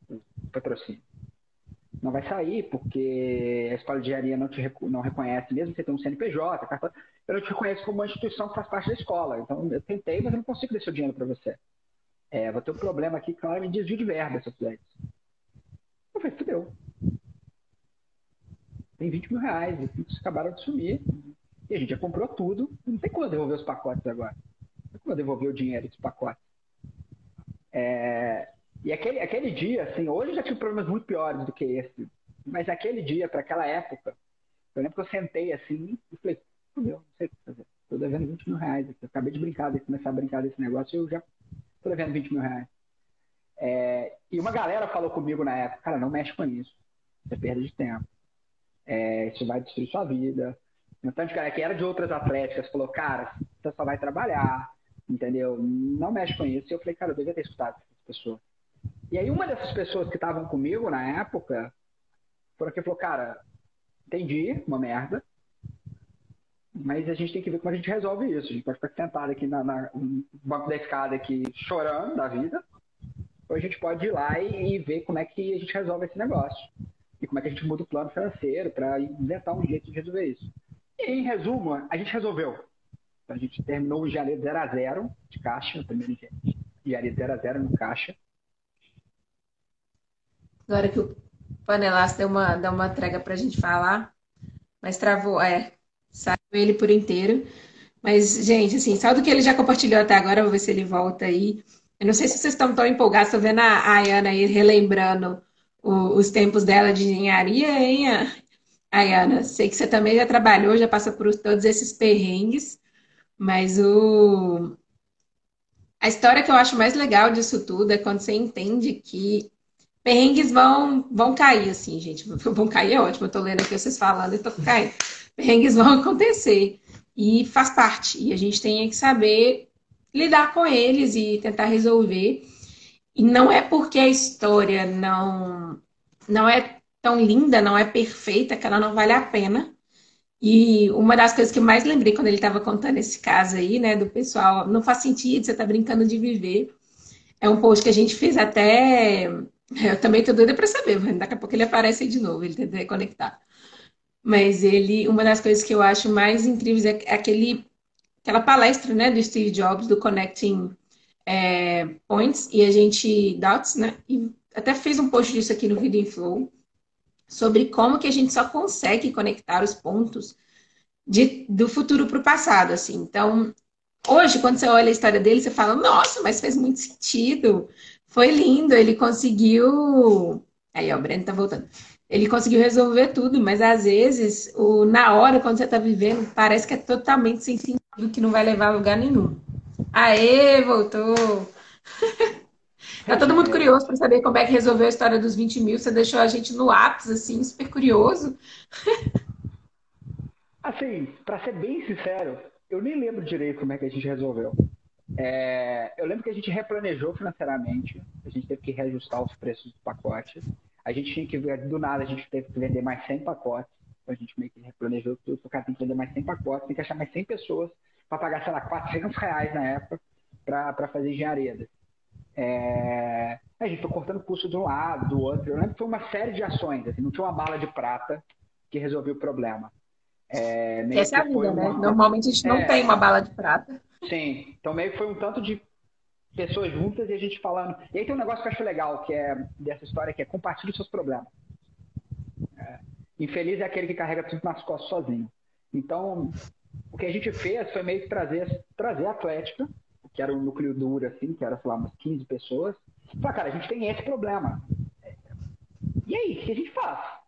o patrocínio. Não vai sair, porque a escola de engenharia não te não reconhece, mesmo você ter um CNPJ, eu não te reconheço como uma instituição que faz parte da escola. Então, eu tentei, mas eu não consigo dar seu dinheiro para você. É, vou ter um problema aqui, claro, me desvio de verba se eu fizer isso. Eu falei, fudeu. Tem 20 mil reais, os acabaram de sumir. E a gente já comprou tudo. Não tem como devolver os pacotes agora. Não tem como devolver o dinheiro dos pacotes. É, e aquele, aquele dia, assim, hoje eu já tive problemas muito piores do que esse. Mas aquele dia, para aquela época, eu lembro que eu sentei assim e falei, meu, não sei o que fazer. Estou devendo 20 mil reais. Eu acabei de brincar, de começar a brincar desse negócio e eu já estou devendo 20 mil reais. É, e uma galera falou comigo na época, cara, não mexe com isso. Você é perda de tempo. É, isso vai destruir sua vida. Então, de cara que era de outras atléticas falou, cara, você só vai trabalhar, entendeu? Não mexe com isso. E eu falei, cara, eu devia ter escutado essas pessoas. E aí uma dessas pessoas que estavam comigo na época foram que falou, cara, entendi, uma merda, mas a gente tem que ver como a gente resolve isso. A gente pode ficar sentado aqui na, na, no banco da escada aqui chorando da vida, ou a gente pode ir lá e, e ver como é que a gente resolve esse negócio. E como é que a gente muda o plano financeiro para inventar um jeito de resolver isso. Em resumo, a gente resolveu. A gente terminou o janeiro 0 a 0 de caixa, no primeiro janeiro 0 a 0 no caixa. Agora que o panelaço deu uma, deu uma trégua para a gente falar, mas travou, é, saiu ele por inteiro. Mas, gente, assim, só do que ele já compartilhou até agora, vou ver se ele volta aí. Eu não sei se vocês estão tão empolgados, estou vendo a Ayana aí relembrando o, os tempos dela de engenharia, hein, Ayana? Sei que você também já trabalhou, já passou por todos esses perrengues, mas o... a história que eu acho mais legal disso tudo é quando você entende que perrengues vão, vão cair, assim, gente. Vão cair é ótimo, eu tô lendo aqui vocês falando e tô caindo. Perrengues vão acontecer e faz parte. E a gente tem que saber lidar com eles e tentar resolver. E não é porque a história não, não é tão linda, não é perfeita, que ela não vale a pena. E uma das coisas que eu mais lembrei quando ele estava contando esse caso aí, né, do pessoal, não faz sentido, você está brincando de viver. É um post que a gente fez até. Eu também tô doida para saber, daqui a pouco ele aparece aí de novo, ele tenta reconectar. Mas ele, uma das coisas que eu acho mais incríveis é aquele, aquela palestra, né, do Steve Jobs, do Connecting é, Points, e a gente, Dots, né, e até fez um post disso aqui no Video Flow, sobre como que a gente só consegue conectar os pontos de, do futuro para o passado, assim. Então, hoje, quando você olha a história dele, você fala, nossa, mas fez muito sentido. Foi lindo, ele conseguiu. Aí, ó, o Breno tá voltando. Ele conseguiu resolver tudo, mas às vezes, o, na hora, quando você tá vivendo, parece que é totalmente sem sentido, que não vai levar a lugar nenhum. Aê, voltou! Tá todo mundo curioso para saber como é que resolveu a história dos 20 mil. Você deixou a gente no ápice, assim, super curioso. Assim, para ser bem sincero, eu nem lembro direito como é que a gente resolveu. É, eu lembro que a gente replanejou financeiramente, a gente teve que reajustar os preços dos pacotes. A gente tinha que ver, do nada, a gente teve que vender mais 100 pacotes. Então a gente meio que replanejou tudo. O cara tem que vender mais 100 pacotes, tem que achar mais 100 pessoas para pagar, sei lá, 400 reais na época para fazer engenharia. É... A gente foi cortando custo de um lado, do outro. Eu lembro que foi uma série de ações, assim, não tinha uma bala de prata que resolveu o problema. É, Essa é a vida, né? Normalmente a gente não é... tem uma bala de prata. Sim, então meio que foi um tanto de pessoas juntas e a gente falando. E aí tem um negócio que eu acho legal, que é dessa história, que é compartilhe seus problemas. É, infeliz é aquele que carrega tudo nas costas sozinho. Então, o que a gente fez foi meio que trazer, trazer a Atlética que era um núcleo duro, assim, que era, sei lá, umas 15 pessoas. Falei, cara, a gente tem esse problema. E aí, o que a gente faz?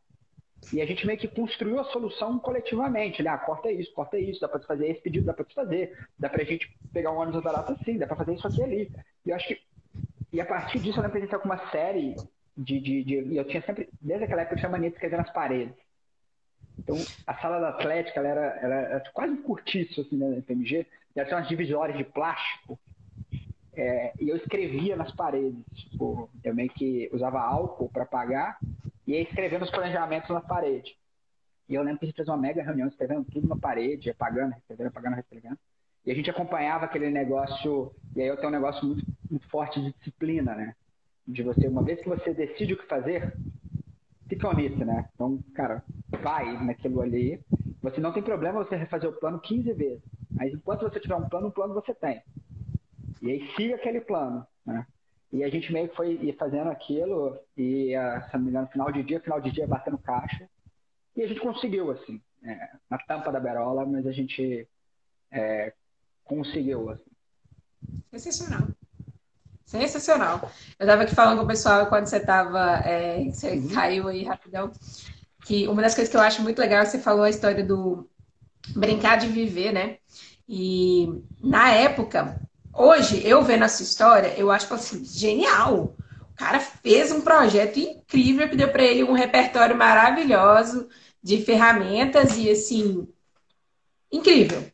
E a gente meio que construiu a solução coletivamente. Né? Ah, corta isso, corta isso, dá para fazer esse pedido, dá para fazer. Dá para a gente pegar um ônibus barato assim, dá para fazer isso aqui ali. E eu acho que. E a partir disso eu lembro a com uma série de, de, de. eu tinha sempre. Desde aquela época eu tinha mania de escrever nas paredes. Então, a sala da Atlética ela era, era, era quase um curtiço assim, né, na FMG. Já tinha umas divisórias de plástico. É, e eu escrevia nas paredes. Tipo, eu meio que usava álcool para apagar e ia escrevendo os planejamentos na parede. E eu lembro que a gente fez uma mega reunião escrevendo tudo na parede, apagando, escrevendo, apagando, escrevendo. E a gente acompanhava aquele negócio, e aí eu tenho um negócio muito, muito forte de disciplina, né? De você, uma vez que você decide o que fazer, fica nisso, né? Então, cara, vai naquilo ali. Você não tem problema você refazer o plano 15 vezes. Mas enquanto você tiver um plano, um plano você tem. E aí siga aquele plano, né? E a gente meio que foi fazendo aquilo, e, ah, se não me engano, final de dia, final de dia, batendo caixa. E a gente conseguiu, assim, é, na tampa da berola, mas a gente é, conseguiu. Assim. Sensacional. Sensacional. Eu estava aqui falando com o pessoal quando você estava. É, você uhum. caiu aí rapidão. Que uma das coisas que eu acho muito legal, você falou a história do brincar de viver, né? E na época, hoje, eu vendo essa história, eu acho assim, genial. O cara fez um projeto incrível que deu para ele um repertório maravilhoso de ferramentas e assim, incrível.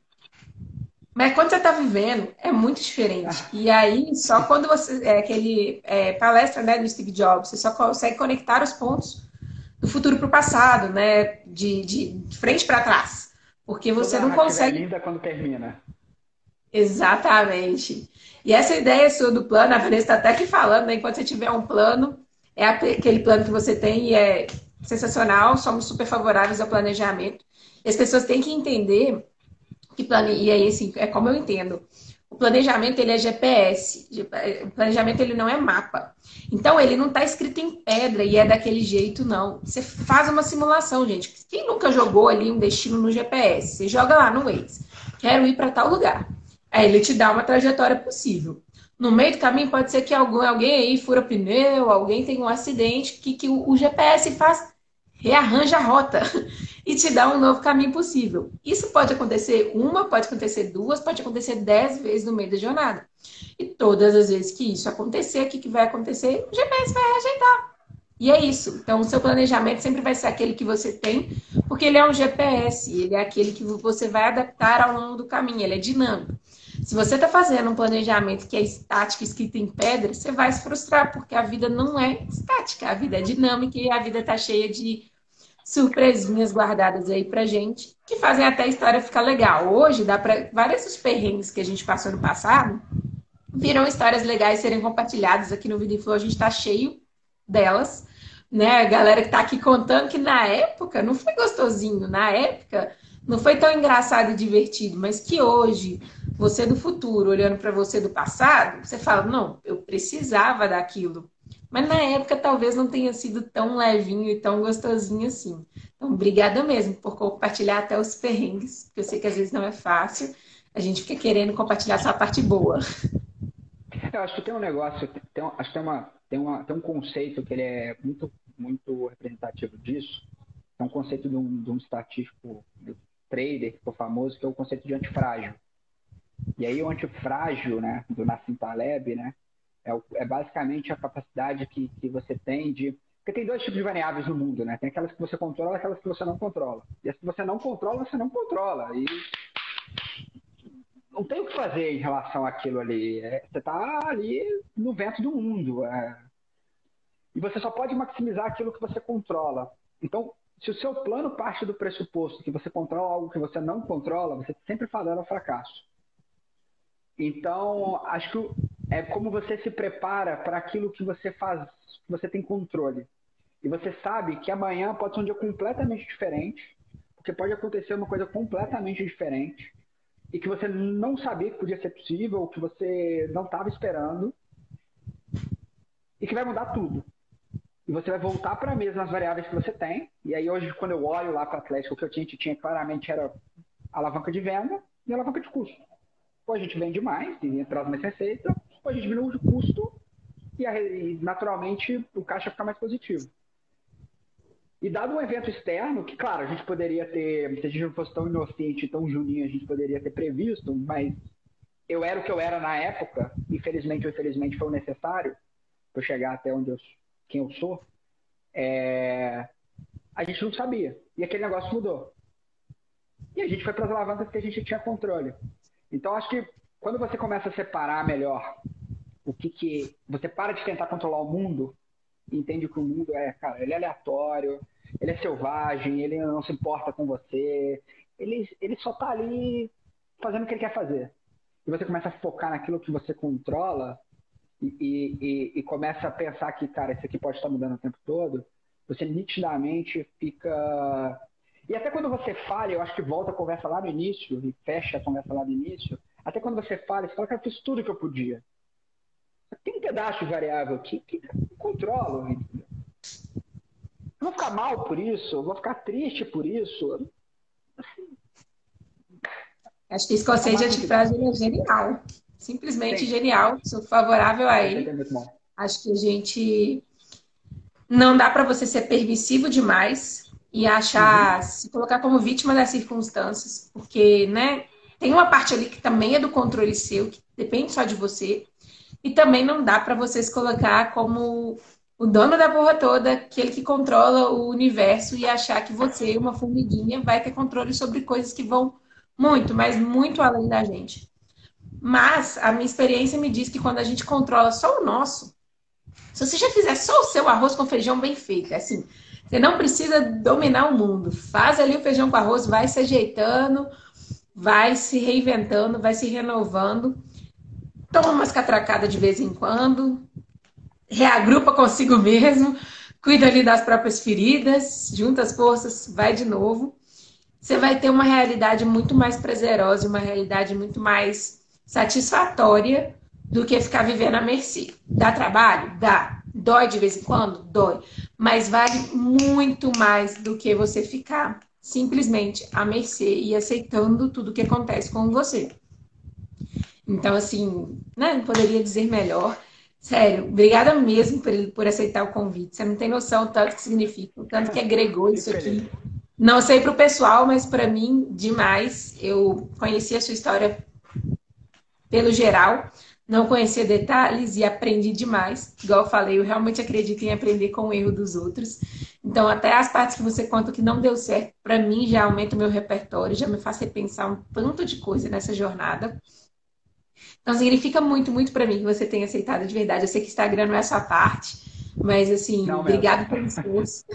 Mas quando você está vivendo, é muito diferente. Ah. E aí, só quando você. É aquele é, palestra né, do Steve Jobs, você só consegue conectar os pontos do futuro para o passado, né? De, de frente para trás. Porque você Toda não consegue. É linda quando termina. Exatamente. E essa ideia sua do plano, a Vanessa está até aqui falando, né? Enquanto você tiver um plano, é aquele plano que você tem e é sensacional, somos super favoráveis ao planejamento. E as pessoas têm que entender que plane... e aí assim, é como eu entendo. Planejamento ele é GPS. O planejamento ele não é mapa. Então ele não está escrito em pedra e é daquele jeito não. Você faz uma simulação, gente. Quem nunca jogou ali um destino no GPS? Você joga lá no Waze. Quero ir para tal lugar. Aí ele te dá uma trajetória possível. No meio do caminho pode ser que algum, alguém aí fura pneu, alguém tem um acidente, que, que o, o GPS faz? Rearranja a rota e te dá um novo caminho possível. Isso pode acontecer uma, pode acontecer duas, pode acontecer dez vezes no meio da jornada. E todas as vezes que isso acontecer, o que, que vai acontecer? O GPS vai ajeitar. E é isso. Então, o seu planejamento sempre vai ser aquele que você tem, porque ele é um GPS, ele é aquele que você vai adaptar ao longo do caminho, ele é dinâmico. Se você está fazendo um planejamento que é estático, escrito em pedra, você vai se frustrar, porque a vida não é estática, a vida é dinâmica e a vida está cheia de surpresinhas guardadas aí pra gente, que fazem até a história ficar legal. Hoje, dá para várias dos perrengues que a gente passou no passado viram histórias legais serem compartilhadas aqui no Vida Flow. A gente está cheio delas, né? A galera que tá aqui contando que na época não foi gostosinho, na época não foi tão engraçado e divertido, mas que hoje, você do futuro, olhando para você do passado, você fala: não, eu precisava daquilo. Mas na época talvez não tenha sido tão levinho e tão gostosinho assim. Então, obrigada mesmo por compartilhar até os perrengues, porque eu sei que às vezes não é fácil. A gente fica querendo compartilhar só a parte boa. Eu acho que tem um negócio, tem, acho que tem, uma, tem, uma, tem um conceito que ele é muito, muito representativo disso. É um conceito de um, de um estatístico, trader que ficou famoso, que é o conceito de antifrágil. E aí o antifrágil, né, do Nassim Taleb, né, é, é basicamente a capacidade que, que você tem de... Porque tem dois tipos de variáveis no mundo, né? Tem aquelas que você controla e aquelas que você não controla. E as que você não controla, você não controla. E não tem o que fazer em relação àquilo ali. É, você está ali no vento do mundo. É. E você só pode maximizar aquilo que você controla. Então, se o seu plano parte do pressuposto que você controla algo que você não controla, você sempre fará o fracasso. Então, acho que é como você se prepara para aquilo que você faz, que você tem controle. E você sabe que amanhã pode ser um dia completamente diferente, porque pode acontecer uma coisa completamente diferente e que você não sabia que podia ser possível, que você não estava esperando e que vai mudar tudo e você vai voltar para mesmas variáveis que você tem. E aí hoje, quando eu olho lá para o Atlético, o que eu tinha, tinha claramente era alavanca de venda e alavanca de custo. Ou a gente vende mais e traz mais receita, a gente diminui o custo e, e naturalmente o caixa fica mais positivo. E dado um evento externo, que claro, a gente poderia ter, se a gente não fosse tão inocente, tão juninho, a gente poderia ter previsto, mas eu era o que eu era na época, infelizmente ou infelizmente foi o necessário para chegar até onde eu quem eu sou, é... a gente não sabia. E aquele negócio mudou. E a gente foi para as alavancas que a gente tinha controle. Então, acho que quando você começa a separar melhor o que que. Você para de tentar controlar o mundo e entende que o mundo é, cara, ele é aleatório, ele é selvagem, ele não se importa com você, ele, ele só tá ali fazendo o que ele quer fazer. E você começa a focar naquilo que você controla e, e, e começa a pensar que, cara, isso aqui pode estar mudando o tempo todo, você nitidamente fica. E até quando você falha, eu acho que volta a conversa lá no início, e fecha a conversa lá no início, até quando você fala, você fala, cara, eu fiz tudo que eu podia. Tem um pedaço de variável aqui que? Eu vou ficar mal por isso, eu vou ficar triste por isso. Assim, Acho que esse conceito de antifrase é genial. Simplesmente Sim. genial. Sou favorável a ele. É Acho que a gente não dá para você ser permissivo demais e achar, uhum. se colocar como vítima das circunstâncias, porque, né, tem uma parte ali que também é do controle seu, que depende só de você, e também não dá para você se colocar como o dono da porra toda, aquele que controla o universo e achar que você, uma formiguinha, vai ter controle sobre coisas que vão muito, mas muito além da gente. Mas a minha experiência me diz que quando a gente controla só o nosso, se você já fizer só o seu arroz com feijão bem feito, é assim, você não precisa dominar o mundo. Faz ali o feijão com arroz, vai se ajeitando, vai se reinventando, vai se renovando. Toma umas catracadas de vez em quando, reagrupa consigo mesmo, cuida ali das próprias feridas, junta as forças, vai de novo. Você vai ter uma realidade muito mais prazerosa, uma realidade muito mais satisfatória do que ficar vivendo à mercê. Dá trabalho? Dá. Dói de vez em quando? Dói. Mas vale muito mais do que você ficar simplesmente à mercê e aceitando tudo que acontece com você. Então, assim, né, não poderia dizer melhor. Sério, obrigada mesmo por, por aceitar o convite. Você não tem noção do tanto que significa, o tanto que agregou isso aqui. Não sei para o pessoal, mas para mim, demais. Eu conheci a sua história pelo geral, não conhecia detalhes e aprendi demais. Igual eu falei, eu realmente acredito em aprender com o erro dos outros. Então, até as partes que você conta que não deu certo, para mim já aumenta o meu repertório, já me faz repensar um tanto de coisa nessa jornada. Então, significa muito, muito para mim que você tenha aceitado de verdade. Eu sei que Instagram não é a sua parte, mas assim, não, obrigado pelo esforço.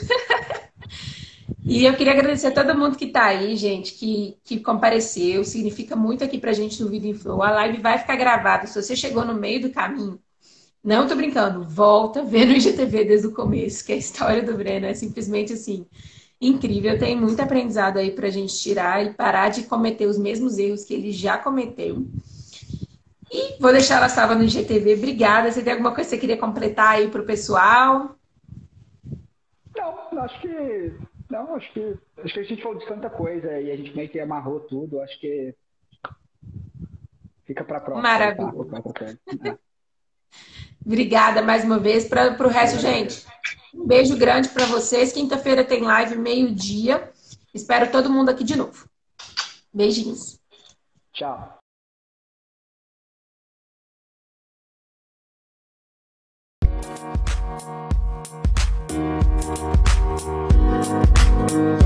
E eu queria agradecer a todo mundo que está aí, gente, que, que compareceu. Significa muito aqui para a gente no Vida em Flow. A live vai ficar gravada. Se você chegou no meio do caminho, não tô brincando, volta, vê no IGTV desde o começo, que a história do Breno é simplesmente assim, incrível. Tem muito aprendizado aí para a gente tirar e parar de cometer os mesmos erros que ele já cometeu. E vou deixar ela salva no IGTV. Obrigada. Você tem alguma coisa que você queria completar aí para o pessoal? Não, acho que não, acho que, acho que a gente falou de tanta coisa e a gente meio que amarrou tudo. Acho que fica para próxima. Maravilha. Tá? Obrigada mais uma vez. Para o resto, gente, um beijo grande para vocês. Quinta-feira tem live, meio-dia. Espero todo mundo aqui de novo. Beijinhos. Tchau. you.